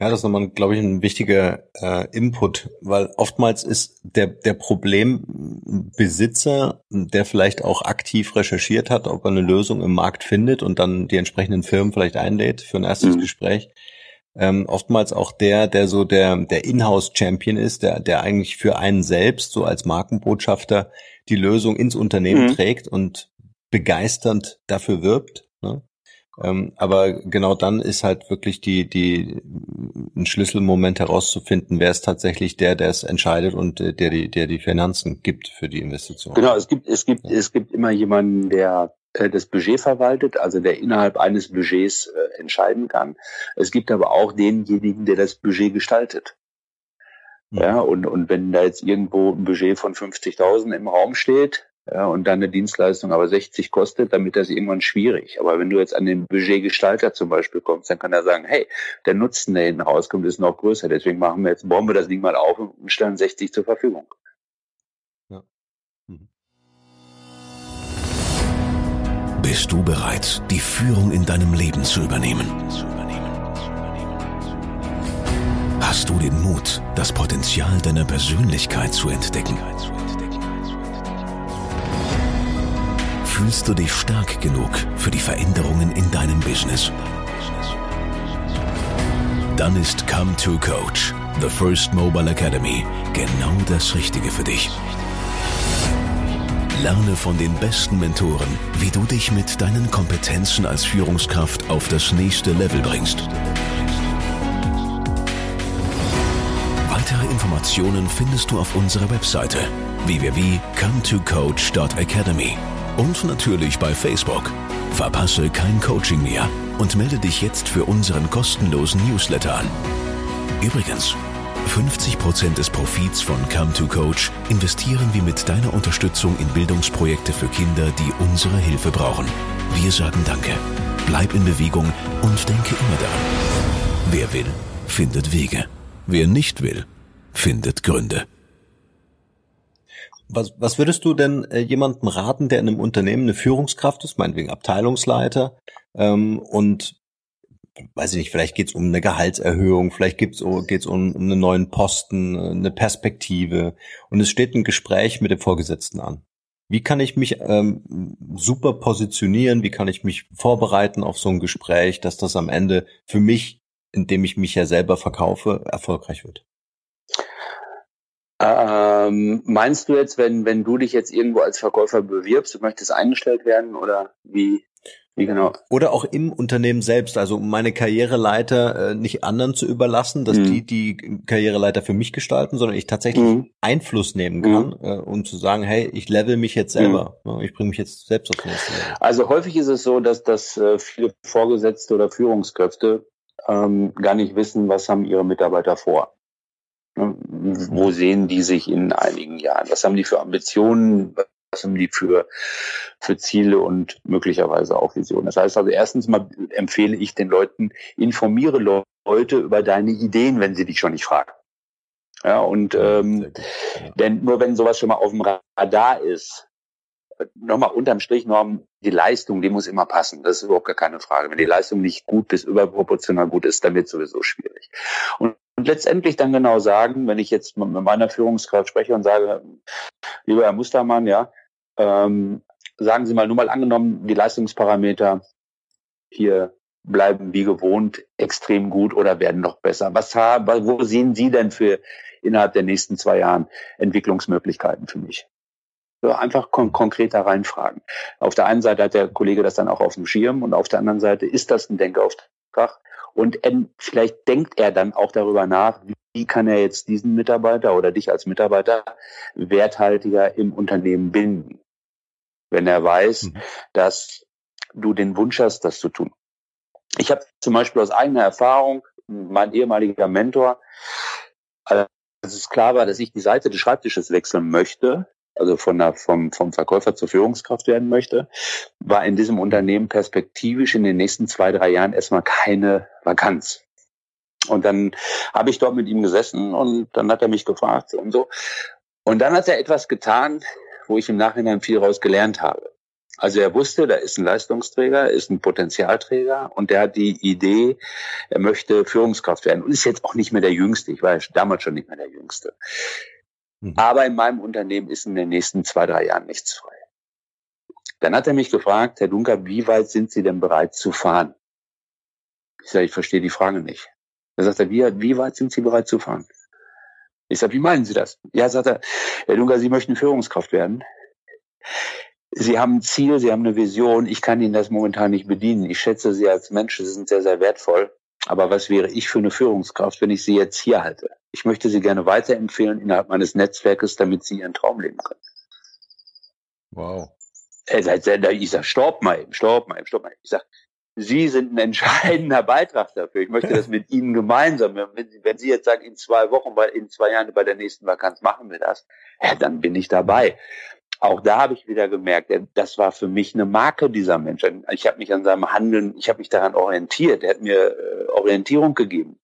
Ja, das ist nochmal, glaube ich, ein wichtiger äh, Input, weil oftmals ist der, der Problembesitzer, der vielleicht auch aktiv recherchiert hat, ob er eine Lösung im Markt findet und dann die entsprechenden Firmen vielleicht einlädt für ein erstes mhm. Gespräch, ähm, oftmals auch der, der so der, der Inhouse-Champion ist, der, der eigentlich für einen selbst, so als Markenbotschafter, die Lösung ins Unternehmen mhm. trägt und begeisternd dafür wirbt. Ne? Ähm, aber genau dann ist halt wirklich die, die, ein Schlüsselmoment herauszufinden, wer ist tatsächlich der, der es entscheidet und äh, der die, der die Finanzen gibt für die Investition. Genau, es gibt, es gibt, ja. es gibt immer jemanden, der äh, das Budget verwaltet, also der innerhalb eines Budgets äh, entscheiden kann. Es gibt aber auch denjenigen, der das Budget gestaltet. Ja, und, und wenn da jetzt irgendwo ein Budget von 50.000 im Raum steht, ja, und dann eine Dienstleistung aber 60 kostet, damit das irgendwann schwierig. Aber wenn du jetzt an den Budgetgestalter zum Beispiel kommst, dann kann er sagen, hey, der Nutzen, der hinten rauskommt, ist noch größer. Deswegen machen wir jetzt, bauen wir das Ding mal auf und stellen 60 zur Verfügung. Ja. Mhm. Bist du bereit, die Führung in deinem Leben zu übernehmen? Hast du den Mut, das Potenzial deiner Persönlichkeit zu entdecken? Fühlst du dich stark genug für die Veränderungen in deinem Business? Dann ist Come to Coach, The First Mobile Academy, genau das Richtige für dich. Lerne von den besten Mentoren, wie du dich mit deinen Kompetenzen als Führungskraft auf das nächste Level bringst. Weitere Informationen findest du auf unserer Webseite www.cometocoach.academy und natürlich bei Facebook. Verpasse kein Coaching mehr und melde dich jetzt für unseren kostenlosen Newsletter an. Übrigens, 50% des Profits von Come to Coach investieren wir mit deiner Unterstützung in Bildungsprojekte für Kinder, die unsere Hilfe brauchen. Wir sagen Danke, bleib in Bewegung und denke immer daran. Wer will, findet Wege. Wer nicht will, findet Gründe. Was, was würdest du denn äh, jemandem raten, der in einem Unternehmen eine Führungskraft ist, meinetwegen Abteilungsleiter, ähm, und weiß ich nicht, vielleicht geht es um eine Gehaltserhöhung, vielleicht geht es um, um, einen neuen Posten, eine Perspektive und es steht ein Gespräch mit dem Vorgesetzten an. Wie kann ich mich ähm, super positionieren? Wie kann ich mich vorbereiten auf so ein Gespräch, dass das am Ende für mich, indem ich mich ja selber verkaufe, erfolgreich wird? Ähm, meinst du jetzt, wenn, wenn du dich jetzt irgendwo als Verkäufer bewirbst, du möchtest eingestellt werden oder wie, wie genau? Oder auch im Unternehmen selbst, also um meine Karriereleiter äh, nicht anderen zu überlassen, dass mhm. die die Karriereleiter für mich gestalten, sondern ich tatsächlich mhm. Einfluss nehmen kann, mhm. äh, um zu sagen, hey, ich level mich jetzt selber, mhm. ich bringe mich jetzt selbst aufs nächste Level. Also häufig ist es so, dass, dass äh, viele Vorgesetzte oder Führungskräfte ähm, gar nicht wissen, was haben ihre Mitarbeiter vor. Wo sehen die sich in einigen Jahren? Was haben die für Ambitionen? Was haben die für, für Ziele und möglicherweise auch Visionen? Das heißt also, erstens mal empfehle ich den Leuten, informiere Leute über deine Ideen, wenn sie dich schon nicht fragen. Ja, und ähm, denn nur wenn sowas schon mal auf dem Radar ist, nochmal unterm Strich Norm, die Leistung, die muss immer passen. Das ist überhaupt gar keine Frage. Wenn die Leistung nicht gut bis überproportional gut ist, dann wird es sowieso schwierig. Und und letztendlich dann genau sagen, wenn ich jetzt mit meiner Führungskraft spreche und sage, lieber Herr Mustermann, ja, ähm, sagen Sie mal nur mal angenommen, die Leistungsparameter hier bleiben wie gewohnt extrem gut oder werden noch besser. Was haben, wo sehen Sie denn für innerhalb der nächsten zwei Jahren Entwicklungsmöglichkeiten für mich? So einfach kon konkreter reinfragen. Auf der einen Seite hat der Kollege das dann auch auf dem Schirm und auf der anderen Seite ist das ein Denkauftrag. Und vielleicht denkt er dann auch darüber nach, wie kann er jetzt diesen Mitarbeiter oder dich als Mitarbeiter werthaltiger im Unternehmen binden. Wenn er weiß, mhm. dass du den Wunsch hast, das zu tun. Ich habe zum Beispiel aus eigener Erfahrung, mein ehemaliger Mentor, als es klar war, dass ich die Seite des Schreibtisches wechseln möchte, also von der, vom, vom Verkäufer zur Führungskraft werden möchte, war in diesem Unternehmen perspektivisch in den nächsten zwei, drei Jahren erstmal keine Vakanz. Und dann habe ich dort mit ihm gesessen und dann hat er mich gefragt und so. Und dann hat er etwas getan, wo ich im Nachhinein viel raus gelernt habe. Also er wusste, da ist ein Leistungsträger, ist ein Potenzialträger und der hat die Idee, er möchte Führungskraft werden und ist jetzt auch nicht mehr der Jüngste. Ich war damals schon nicht mehr der Jüngste. Mhm. Aber in meinem Unternehmen ist in den nächsten zwei, drei Jahren nichts frei. Dann hat er mich gefragt, Herr Dunker, wie weit sind Sie denn bereit zu fahren? Ich sage, ich verstehe die Frage nicht. Da sagt er, wie, wie weit sind Sie bereit zu fahren? Ich sage, wie meinen Sie das? Ja, sagt er, Herr Dunker, Sie möchten Führungskraft werden. Sie haben ein Ziel, Sie haben eine Vision. Ich kann Ihnen das momentan nicht bedienen. Ich schätze Sie als Mensch, Sie sind sehr, sehr wertvoll. Aber was wäre ich für eine Führungskraft, wenn ich Sie jetzt hier halte? Ich möchte Sie gerne weiterempfehlen innerhalb meines Netzwerkes, damit Sie Ihren Traum leben können. Wow. Ich sage, stopp mal eben, stopp mal eben, stopp mal eben. Ich sage, Sie sind ein [laughs] entscheidender Beitrag dafür. Ich möchte das [laughs] mit Ihnen gemeinsam. Wenn Sie, wenn Sie jetzt sagen, in zwei Wochen, in zwei Jahren bei der nächsten Vakanz machen wir das, ja, dann bin ich dabei. Auch da habe ich wieder gemerkt, das war für mich eine Marke dieser Mensch. Ich habe mich an seinem Handeln, ich habe mich daran orientiert. Er hat mir äh, Orientierung gegeben.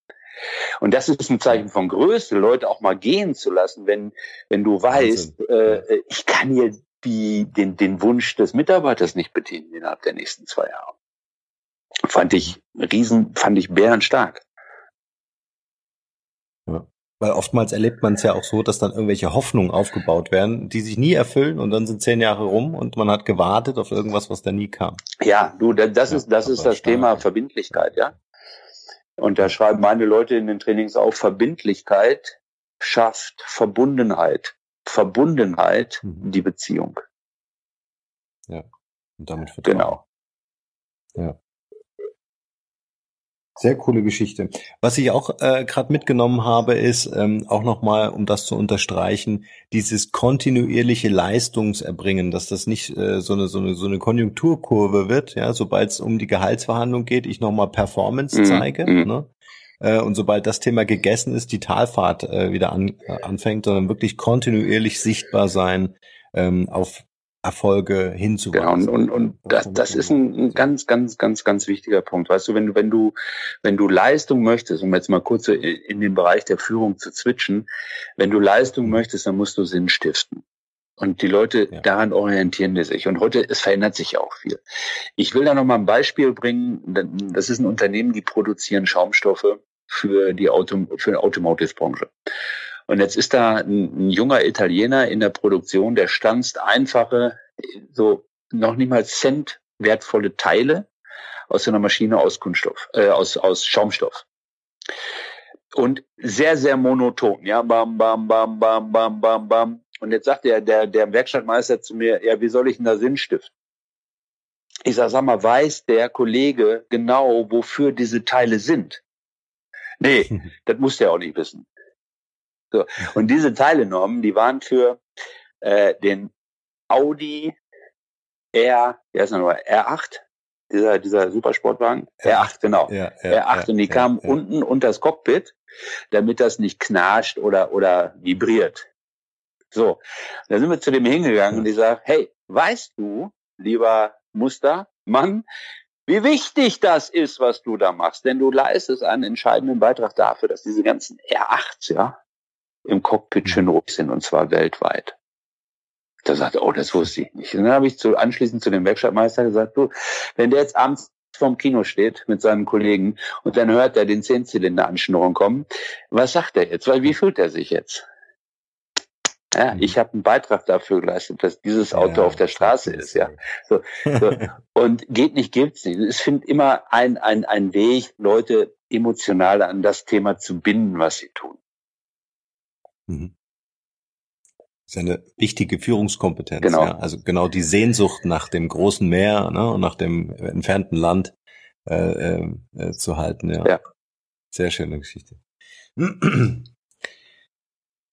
Und das ist ein Zeichen von Größe, Leute auch mal gehen zu lassen, wenn, wenn du weißt, äh, ich kann hier die, den, den Wunsch des Mitarbeiters nicht bedienen innerhalb der nächsten zwei Jahre. Fand ich riesen, fand ich bärenstark. Weil oftmals erlebt man es ja auch so, dass dann irgendwelche Hoffnungen aufgebaut werden, die sich nie erfüllen und dann sind zehn Jahre rum und man hat gewartet auf irgendwas, was da nie kam. Ja, du, das ist, das ist das Thema Verbindlichkeit, ja. Und da schreiben meine Leute in den Trainings auf, Verbindlichkeit schafft Verbundenheit. Verbundenheit mhm. die Beziehung. Ja. Und damit Vertrauen. Genau. Ja. Sehr coole Geschichte. Was ich auch äh, gerade mitgenommen habe, ist ähm, auch nochmal, um das zu unterstreichen, dieses kontinuierliche Leistungserbringen, dass das nicht äh, so, eine, so, eine, so eine Konjunkturkurve wird, ja, sobald es um die Gehaltsverhandlung geht, ich nochmal Performance mhm. zeige. Mhm. Ne? Äh, und sobald das Thema gegessen ist, die Talfahrt äh, wieder an, äh, anfängt, sondern wirklich kontinuierlich sichtbar sein ähm, auf Erfolge hinzuweisen. Genau, und, und, und das, das ist ein, ein, ganz, ganz, ganz, ganz wichtiger Punkt. Weißt du, wenn du, wenn du, wenn du Leistung möchtest, um jetzt mal kurz in den Bereich der Führung zu switchen, wenn du Leistung möchtest, dann musst du Sinn stiften. Und die Leute ja. daran orientieren die sich. Und heute, es verändert sich ja auch viel. Ich will da noch mal ein Beispiel bringen. Das ist ein Unternehmen, die produzieren Schaumstoffe für die Auto, für die Automotive-Branche. Und jetzt ist da ein, ein, junger Italiener in der Produktion, der stanzt einfache, so noch nicht mal Cent wertvolle Teile aus einer Maschine aus Kunststoff, äh, aus, aus Schaumstoff. Und sehr, sehr monoton, ja, bam, bam, bam, bam, bam, bam, bam. Und jetzt sagt der, der, der Werkstattmeister zu mir, ja, wie soll ich denn da Sinn stiften? Ich sag, sag mal, weiß der Kollege genau, wofür diese Teile sind? Nee, [laughs] das muss der auch nicht wissen. So. Und diese [laughs] Teilenormen, die waren für äh, den Audi R, wie heißt nochmal, R8, dieser, dieser Supersportwagen, R8, genau, ja, ja, R8 und die kamen unten unter das Cockpit, damit das nicht knascht oder, oder vibriert. So, da sind wir zu dem hingegangen und ich sage, hey, weißt du, lieber Muster, Mann, wie wichtig das ist, was du da machst, denn du leistest einen entscheidenden Beitrag dafür, dass diese ganzen R8s, ja, im Cockpit schön ruhig sind und zwar weltweit. Da sagte, oh, das wusste ich nicht. Und dann habe ich zu, anschließend zu dem Werkstattmeister gesagt, du, wenn der jetzt abends vorm Kino steht mit seinen Kollegen und dann hört er den Zehnzylinder-Anschnurren kommen, was sagt er jetzt? Weil wie fühlt er sich jetzt? Ja, mhm. ich habe einen Beitrag dafür geleistet, dass dieses Auto ja, auf der Straße ist, ja. So, so. [laughs] Und geht nicht, gibt's nicht. Es findet immer ein, ein, ein Weg, Leute emotional an das Thema zu binden, was sie tun. Mhm. ist eine wichtige Führungskompetenz. Genau. Ja? Also genau die Sehnsucht nach dem großen Meer ne, und nach dem entfernten Land äh, äh, äh zu halten. Ja. ja. Sehr schöne Geschichte.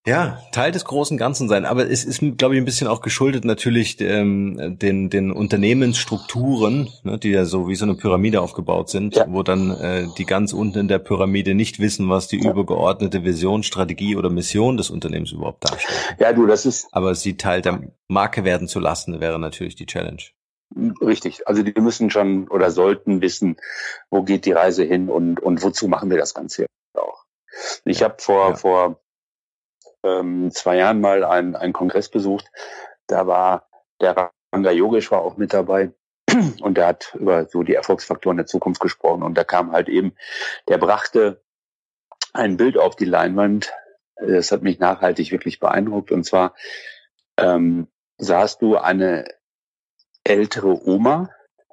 Ja, Teil des großen Ganzen sein. Aber es ist, glaube ich, ein bisschen auch geschuldet natürlich ähm, den, den Unternehmensstrukturen, ne, die ja so wie so eine Pyramide aufgebaut sind, ja. wo dann äh, die ganz unten in der Pyramide nicht wissen, was die ja. übergeordnete Vision, Strategie oder Mission des Unternehmens überhaupt darstellt. Ja, du, das ist. Aber sie Teil der Marke werden zu lassen, wäre natürlich die Challenge. Richtig. Also die müssen schon oder sollten wissen, wo geht die Reise hin und, und wozu machen wir das Ganze auch. Ich ja. habe vor, ja. vor ähm, zwei Jahren mal einen, einen Kongress besucht. Da war der Ranga Yogesh war auch mit dabei. [clears throat] Und der hat über so die Erfolgsfaktoren der Zukunft gesprochen. Und da kam halt eben, der brachte ein Bild auf die Leinwand. Das hat mich nachhaltig wirklich beeindruckt. Und zwar ähm, sahst du eine ältere Oma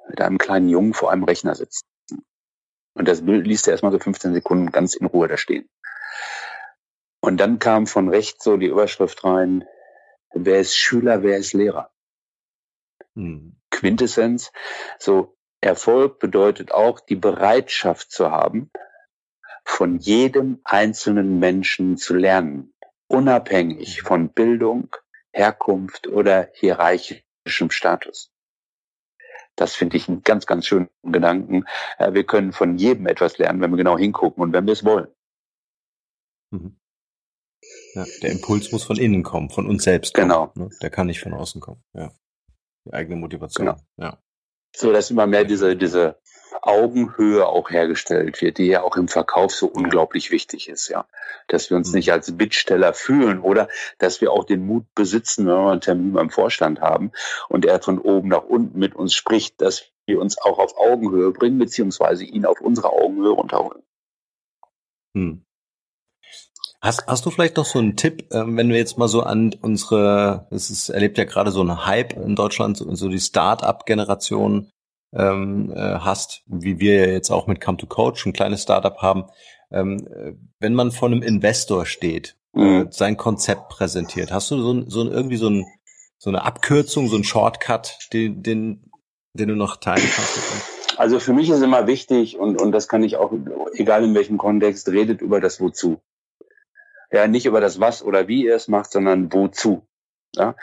mit einem kleinen Jungen vor einem Rechner sitzen. Und das Bild ließ er erstmal so 15 Sekunden ganz in Ruhe da stehen. Und dann kam von rechts so die Überschrift rein, wer ist Schüler, wer ist Lehrer? Hm. Quintessenz, so Erfolg bedeutet auch die Bereitschaft zu haben, von jedem einzelnen Menschen zu lernen, unabhängig hm. von Bildung, Herkunft oder hierarchischem Status. Das finde ich einen ganz, ganz schönen Gedanken. Äh, wir können von jedem etwas lernen, wenn wir genau hingucken und wenn wir es wollen. Mhm. Ja, der Impuls muss von innen kommen, von uns selbst. Genau. Kommen, ne? Der kann nicht von außen kommen. Ja. Die eigene Motivation. Genau. Ja. So, dass immer mehr diese, diese Augenhöhe auch hergestellt wird, die ja auch im Verkauf so unglaublich wichtig ist, ja. Dass wir uns mhm. nicht als Bittsteller fühlen oder dass wir auch den Mut besitzen, wenn wir einen Termin beim Vorstand haben und er von oben nach unten mit uns spricht, dass wir uns auch auf Augenhöhe bringen, beziehungsweise ihn auf unsere Augenhöhe runterholen. Hm. Hast, hast du vielleicht noch so einen Tipp, äh, wenn wir jetzt mal so an unsere, es ist, erlebt ja gerade so einen Hype in Deutschland, so, so die Start-up-Generation ähm, äh, hast, wie wir ja jetzt auch mit Come to Coach ein kleines Startup haben, ähm, äh, wenn man vor einem Investor steht, mhm. sein Konzept präsentiert, hast du so, so irgendwie so, ein, so eine Abkürzung, so ein Shortcut, den, den, den du noch teilen kannst? Also für mich ist immer wichtig und, und das kann ich auch, egal in welchem Kontext, redet über das Wozu. Ja, nicht über das Was oder wie er es macht, sondern wozu. Ja?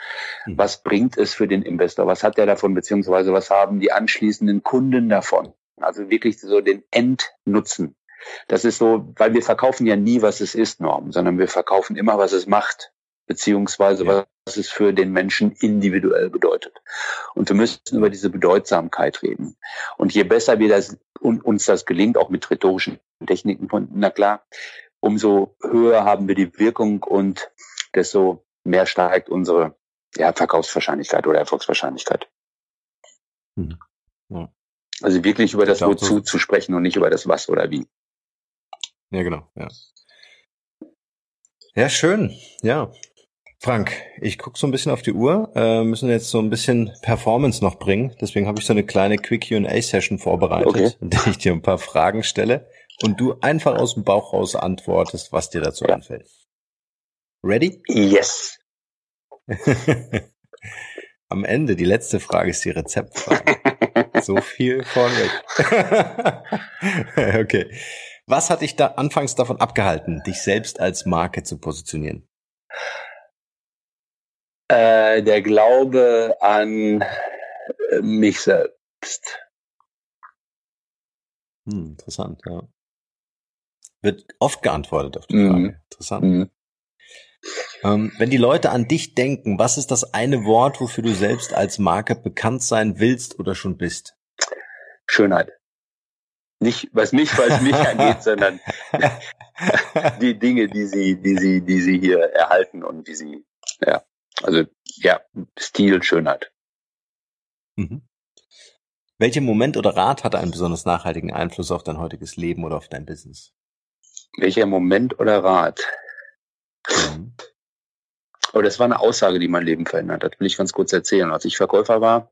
Mhm. Was bringt es für den Investor? Was hat er davon, beziehungsweise was haben die anschließenden Kunden davon? Also wirklich so den Endnutzen. Das ist so, weil wir verkaufen ja nie, was es ist, Norm, sondern wir verkaufen immer, was es macht, beziehungsweise ja. was es für den Menschen individuell bedeutet. Und wir müssen über diese Bedeutsamkeit reden. Und je besser wir das, uns das gelingt, auch mit rhetorischen Techniken, na klar, umso höher haben wir die Wirkung und desto mehr steigt unsere ja, Verkaufswahrscheinlichkeit oder Erfolgswahrscheinlichkeit. Hm. Ja. Also wirklich über das Wozu so. zu sprechen und nicht über das Was oder Wie. Ja, genau. Ja, ja schön. Ja. Frank, ich gucke so ein bisschen auf die Uhr, äh, müssen jetzt so ein bisschen Performance noch bringen. Deswegen habe ich so eine kleine Quick Q&A-Session vorbereitet, okay. [laughs] in der ich dir ein paar Fragen stelle und du einfach aus dem Bauch raus antwortest, was dir dazu ja. einfällt. Ready? Yes. [laughs] Am Ende, die letzte Frage ist die Rezeptfrage. [laughs] so viel vorweg. [laughs] okay. Was hat dich da anfangs davon abgehalten, dich selbst als Marke zu positionieren? Äh, der Glaube an äh, mich selbst. Hm, interessant, ja. Wird oft geantwortet auf die Frage. Mhm. Interessant. Mhm. Ähm, wenn die Leute an dich denken, was ist das eine Wort, wofür du selbst als Marke bekannt sein willst oder schon bist? Schönheit. Nicht, was nicht, was mich angeht, sondern [laughs] die Dinge, die sie, die sie, die sie hier erhalten und die sie, ja, also, ja, Stil, Schönheit. Mhm. Welcher Moment oder Rat hatte einen besonders nachhaltigen Einfluss auf dein heutiges Leben oder auf dein Business? Welcher Moment oder Rat? Mhm. Aber das war eine Aussage, die mein Leben verändert hat. Will ich ganz kurz erzählen. Als ich Verkäufer war,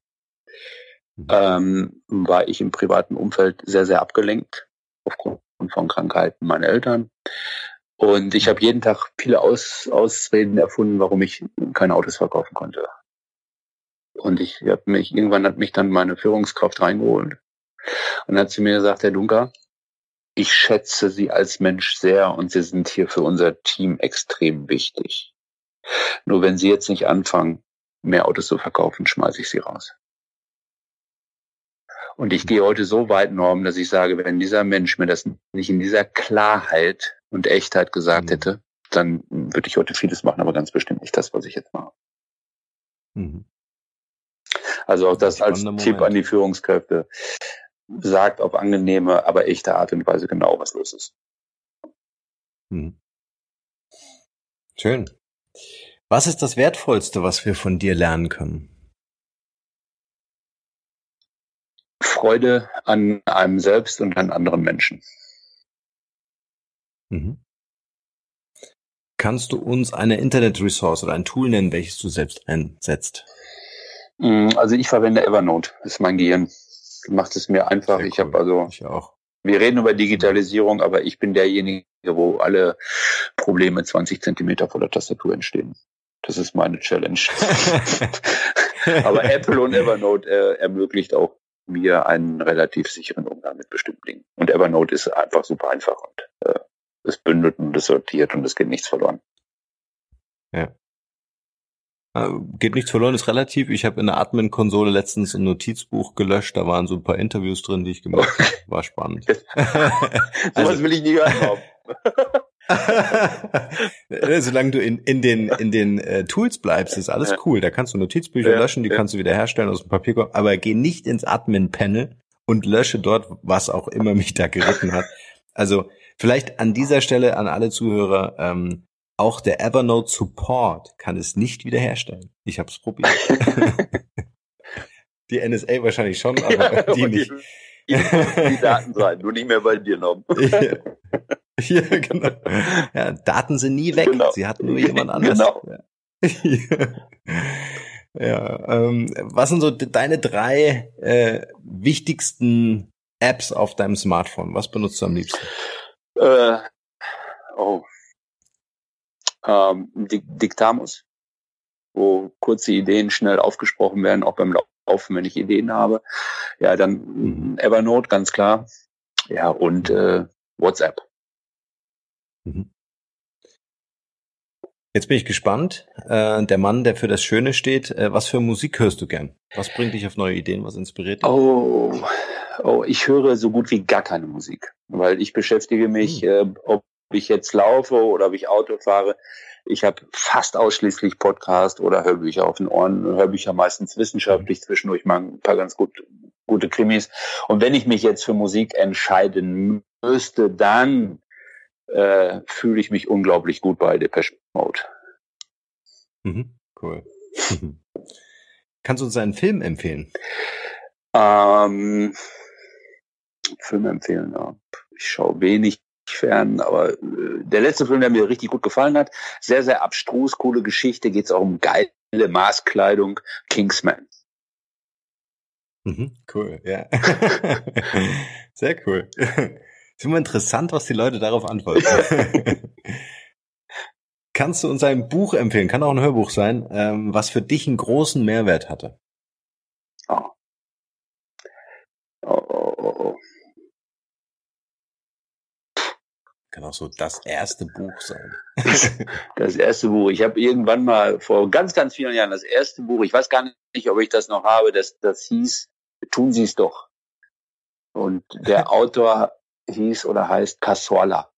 mhm. ähm, war ich im privaten Umfeld sehr, sehr abgelenkt aufgrund von Krankheiten meiner Eltern. Und ich habe jeden Tag viele Aus, Ausreden erfunden, warum ich keine Autos verkaufen konnte. Und ich habe mich, irgendwann hat mich dann meine Führungskraft reingeholt und hat zu mir gesagt, Herr Dunker, ich schätze Sie als Mensch sehr und Sie sind hier für unser Team extrem wichtig. Nur wenn Sie jetzt nicht anfangen, mehr Autos zu verkaufen, schmeiße ich Sie raus. Und ich gehe heute so weit, Norm, dass ich sage, wenn dieser Mensch mir das nicht in dieser Klarheit und Echtheit gesagt mhm. hätte, dann würde ich heute vieles machen, aber ganz bestimmt nicht das, was ich jetzt mache. Mhm. Also auch das als Tipp an die Führungskräfte. Sagt auf angenehme, aber echte Art und Weise genau, was los ist. Mhm. Schön. Was ist das Wertvollste, was wir von dir lernen können? Freude an einem selbst und an anderen Menschen. Mhm. Kannst du uns eine Internet-Ressource oder ein Tool nennen, welches du selbst einsetzt? Mm, also ich verwende Evernote, das ist mein Gehirn. Macht es mir einfach. Sehr ich cool. habe also. Ich auch. Wir reden über Digitalisierung, aber ich bin derjenige, wo alle Probleme 20 Zentimeter vor der Tastatur entstehen. Das ist meine Challenge. [laughs] aber Apple und Evernote äh, ermöglicht auch mir einen relativ sicheren Umgang mit bestimmten Dingen. Und Evernote ist einfach super einfach und äh, es bündelt und es sortiert und es geht nichts verloren. Ja. Äh, geht nichts verloren, ist relativ. Ich habe in der Admin-Konsole letztens ein Notizbuch gelöscht, da waren so ein paar Interviews drin, die ich gemacht habe. War spannend. [laughs] so [laughs] also, will ich nie hören. [laughs] Solange du in, in den, in den äh, Tools bleibst, ist alles cool. Da kannst du Notizbücher ja, löschen, die ja. kannst du wieder herstellen aus dem Papierkorb, aber geh nicht ins Admin-Panel und lösche dort, was auch immer mich da geritten hat. Also vielleicht an dieser Stelle an alle Zuhörer, ähm, auch der Evernote Support kann es nicht wiederherstellen. Ich habe es probiert. [laughs] die NSA wahrscheinlich schon, aber [laughs] die nicht. Die Daten sein, nur nicht mehr bei dir noch. [laughs] Ja, genau. Ja, Daten sind nie weg. Genau. Sie hatten nur jemand anders. Genau. Ja. ja ähm, was sind so deine drei äh, wichtigsten Apps auf deinem Smartphone? Was benutzt du am liebsten? Äh, oh. Ähm, Diktamus, wo kurze Ideen schnell aufgesprochen werden, auch beim Laufen, wenn ich Ideen habe. Ja, dann mhm. Evernote, ganz klar. Ja, und äh, WhatsApp. Mhm. Jetzt bin ich gespannt. Äh, der Mann, der für das Schöne steht, äh, was für Musik hörst du gern? Was bringt dich auf neue Ideen? Was inspiriert dich? Oh, oh ich höre so gut wie gar keine Musik, weil ich beschäftige mich, hm. äh, ob ich jetzt laufe oder ob ich Auto fahre. Ich habe fast ausschließlich Podcast oder Hörbücher auf den Ohren. Hörbücher meistens wissenschaftlich, zwischendurch mal ein paar ganz gut, gute Krimis. Und wenn ich mich jetzt für Musik entscheiden müsste, dann äh, fühle ich mich unglaublich gut bei Depeche Mode. Mhm, cool. Kannst du uns einen Film empfehlen? Ähm, Film empfehlen, ja. Ich schaue wenig fern, aber äh, der letzte Film, der mir richtig gut gefallen hat, sehr, sehr abstrus, coole Geschichte, geht es auch um geile Maßkleidung, Kingsman. Mhm, cool, ja. [laughs] sehr cool. Ist immer interessant, was die Leute darauf antworten. [laughs] Kannst du uns ein Buch empfehlen, kann auch ein Hörbuch sein, ähm, was für dich einen großen Mehrwert hatte? Oh. Oh, oh, oh, oh. Kann auch so das erste Buch sein. [laughs] das erste Buch. Ich habe irgendwann mal vor ganz, ganz vielen Jahren das erste Buch, ich weiß gar nicht, ob ich das noch habe, das, das hieß Tun Sie es doch. Und der [laughs] Autor hieß oder heißt Casuala.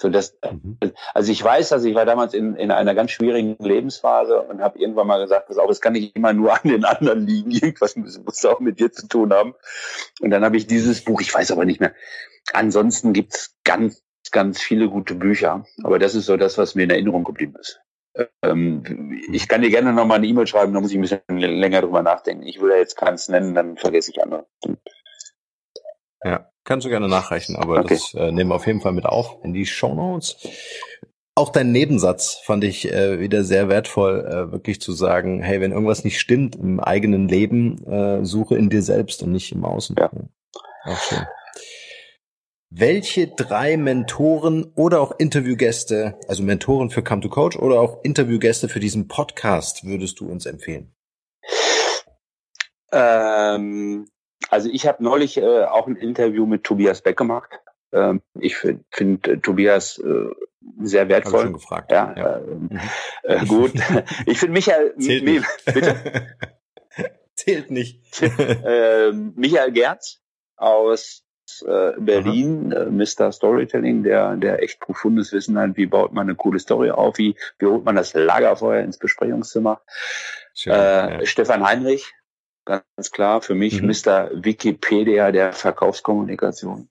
So das, mhm. also ich weiß, dass ich war damals in, in einer ganz schwierigen Lebensphase und habe irgendwann mal gesagt, pass auf, es kann nicht immer nur an den anderen liegen, irgendwas muss, muss auch mit dir zu tun haben. Und dann habe ich dieses Buch, ich weiß aber nicht mehr. Ansonsten gibt's ganz, ganz viele gute Bücher, aber das ist so das, was mir in Erinnerung geblieben ist. Ähm, ich kann dir gerne noch mal eine E-Mail schreiben, da muss ich ein bisschen länger drüber nachdenken. Ich will ja jetzt keins nennen, dann vergesse ich andere. Ja, kannst du gerne nachreichen, aber okay. das äh, nehmen wir auf jeden Fall mit auf in die Show Notes. Auch dein Nebensatz fand ich äh, wieder sehr wertvoll, äh, wirklich zu sagen, hey, wenn irgendwas nicht stimmt im eigenen Leben, äh, suche in dir selbst und nicht im Außen. Ja. Auch schön. Welche drei Mentoren oder auch Interviewgäste, also Mentoren für Come to Coach oder auch Interviewgäste für diesen Podcast würdest du uns empfehlen? Ähm, also ich habe neulich äh, auch ein Interview mit Tobias Beck gemacht. Ähm, ich finde find, äh, Tobias äh, sehr wertvoll. Hab schon gefragt. Ja, ja. Äh, äh, gut. [laughs] ich finde Michael, [laughs] Zählt nicht. bitte. Zählt nicht. äh, [laughs] Michael Gerz aus äh, Berlin, äh, Mr. Storytelling, der, der echt profundes Wissen hat, wie baut man eine coole Story auf, wie, wie holt man das Lagerfeuer ins Besprechungszimmer. Schön, äh, ja. Stefan Heinrich, ganz klar, für mich mhm. Mr. Wikipedia der Verkaufskommunikation.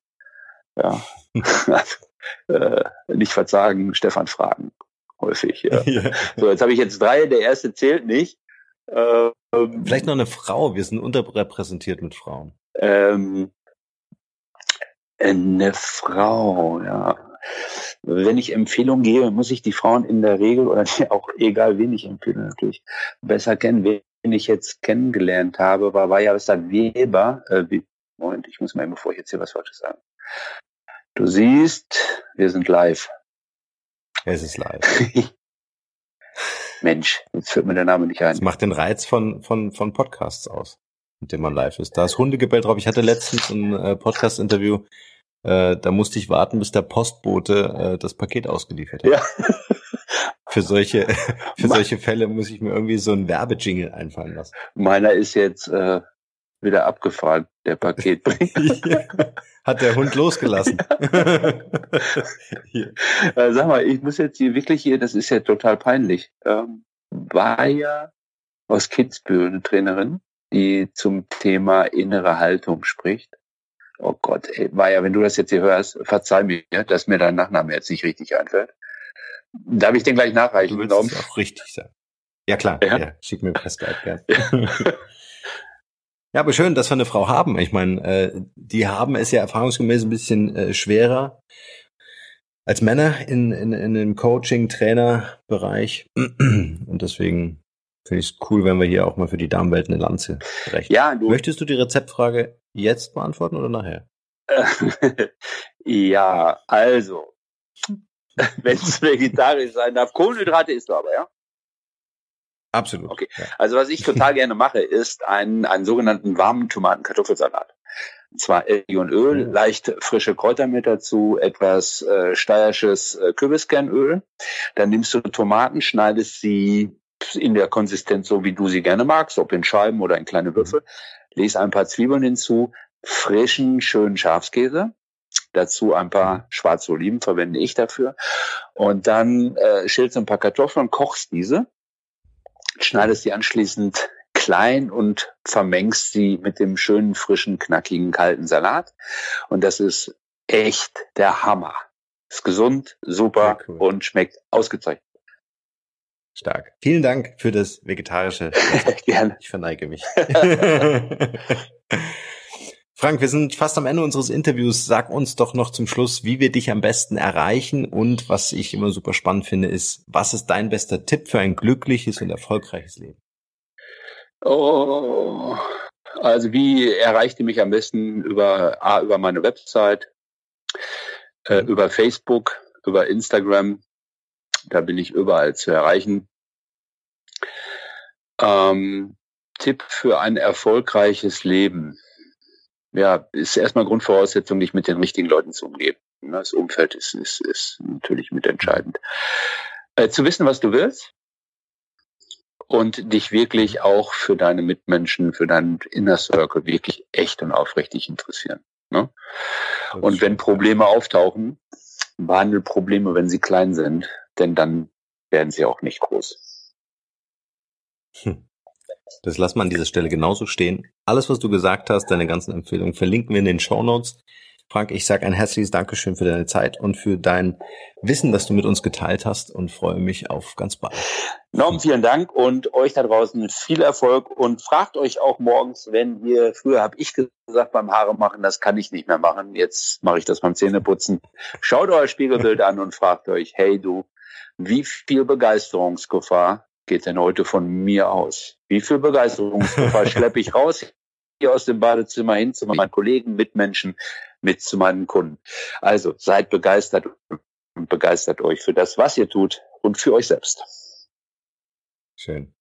Ja. [laughs] [laughs] äh, nicht verzagen, Stefan fragen. Häufig. Ja. [laughs] ja. So, jetzt habe ich jetzt drei, der erste zählt nicht. Ähm, Vielleicht noch eine Frau, wir sind unterrepräsentiert mit Frauen. Ähm, eine Frau, ja. Wenn ich Empfehlungen gebe, muss ich die Frauen in der Regel oder [laughs] auch egal wen ich empfehle natürlich besser kennen. Wen ich jetzt kennengelernt habe, war war ja Vajavista Weber. Äh, Moment, ich muss mal eben, bevor ich jetzt hier was Falsches sage. Du siehst, wir sind live. Es ist live. [laughs] Mensch, jetzt führt mir der Name nicht ein. Das macht den Reiz von, von, von Podcasts aus mit dem man live ist. Da ist Hundegebell drauf. Ich hatte letztens ein äh, Podcast-Interview, äh, da musste ich warten, bis der Postbote äh, das Paket ausgeliefert hat. Ja. [laughs] für solche, [laughs] für solche Fälle muss ich mir irgendwie so ein Werbejingle einfallen lassen. Meiner ist jetzt äh, wieder abgefahren, der Paketbringer. [laughs] Hat der Hund losgelassen. Ja. äh, sag mal, ich muss jetzt hier wirklich hier, das ist ja total peinlich. Ähm, war ja aus Kitzbühel eine Trainerin, die zum Thema innere Haltung spricht. Oh Gott, ey, Maja, wenn du das jetzt hier hörst, verzeih mir, dass mir dein Nachname jetzt nicht richtig einfällt. Darf ich den gleich nachreichen? Du willst auch richtig sein. Ja klar, ja. ja schick mir per Skype gern. ja, aber schön, dass wir eine Frau haben. Ich meine, äh, die haben es ja erfahrungsgemäß ein bisschen äh, schwerer als Männer in, in, in dem Coaching-Trainer-Bereich. [clears throat] Und deswegen Finde ich es cool, wenn wir hier auch mal für die Damenwelt eine Lanze brechen. Ja, du Möchtest du die Rezeptfrage jetzt beantworten oder nachher? [laughs] ja, also, [laughs] wenn es vegetarisch sein darf, Kohlenhydrate isst du aber, ja? Absolut. Okay. Ja. Also was ich total gerne mache, ist einen, einen sogenannten warmen Tomaten-Kartoffelsalat. Und zwar Elgi und Öl, mhm. leicht frische Kräuter mit dazu, etwas äh, steirisches äh, Kürbiskernöl. Dann nimmst du Tomaten, schneidest sie in der Konsistenz, so wie du sie gerne magst, ob in Scheiben oder in kleine Würfel. Lese ein paar Zwiebeln hinzu, frischen, schönen Schafskäse. Dazu ein paar schwarze Oliven verwende ich dafür. Und dann äh, schälst ein paar Kartoffeln, kochst diese, schneidest sie anschließend klein und vermengst sie mit dem schönen, frischen, knackigen, kalten Salat. Und das ist echt der Hammer. Ist gesund, super cool. und schmeckt ausgezeichnet. Stark. Vielen Dank für das vegetarische. [laughs] Gerne. Ich verneige mich. [laughs] Frank, wir sind fast am Ende unseres Interviews. Sag uns doch noch zum Schluss, wie wir dich am besten erreichen und was ich immer super spannend finde, ist, was ist dein bester Tipp für ein glückliches und erfolgreiches Leben? Oh, also wie erreicht ihr mich am besten über A, über meine Website, äh, mhm. über Facebook, über Instagram, da bin ich überall zu erreichen. Ähm, Tipp für ein erfolgreiches Leben. Ja, ist erstmal Grundvoraussetzung, dich mit den richtigen Leuten zu umgeben. Das Umfeld ist, ist, ist natürlich mitentscheidend. Äh, zu wissen, was du willst und dich wirklich auch für deine Mitmenschen, für deinen Inner Circle wirklich echt und aufrichtig interessieren. Ne? Und wenn Probleme auftauchen, behandle Probleme, wenn sie klein sind denn dann werden sie auch nicht groß. Hm. Das lassen wir an dieser Stelle genauso stehen. Alles, was du gesagt hast, deine ganzen Empfehlungen, verlinken wir in den Show Notes. Frank, ich sage ein herzliches Dankeschön für deine Zeit und für dein Wissen, das du mit uns geteilt hast und freue mich auf ganz bald. Norm, vielen Dank und euch da draußen viel Erfolg und fragt euch auch morgens, wenn ihr, früher habe ich gesagt beim Haare machen, das kann ich nicht mehr machen, jetzt mache ich das beim Zähneputzen. Schaut euer Spiegelbild an und fragt euch, hey du, wie viel Begeisterungsgefahr geht denn heute von mir aus? Wie viel Begeisterungsgefahr [laughs] schleppe ich raus hier aus dem Badezimmer hin zu meinen Kollegen, Mitmenschen, mit zu meinen Kunden. Also seid begeistert und begeistert euch für das, was ihr tut und für euch selbst. Schön.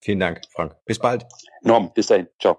Vielen Dank, Frank. Bis bald. Norm, bis dahin. Ciao.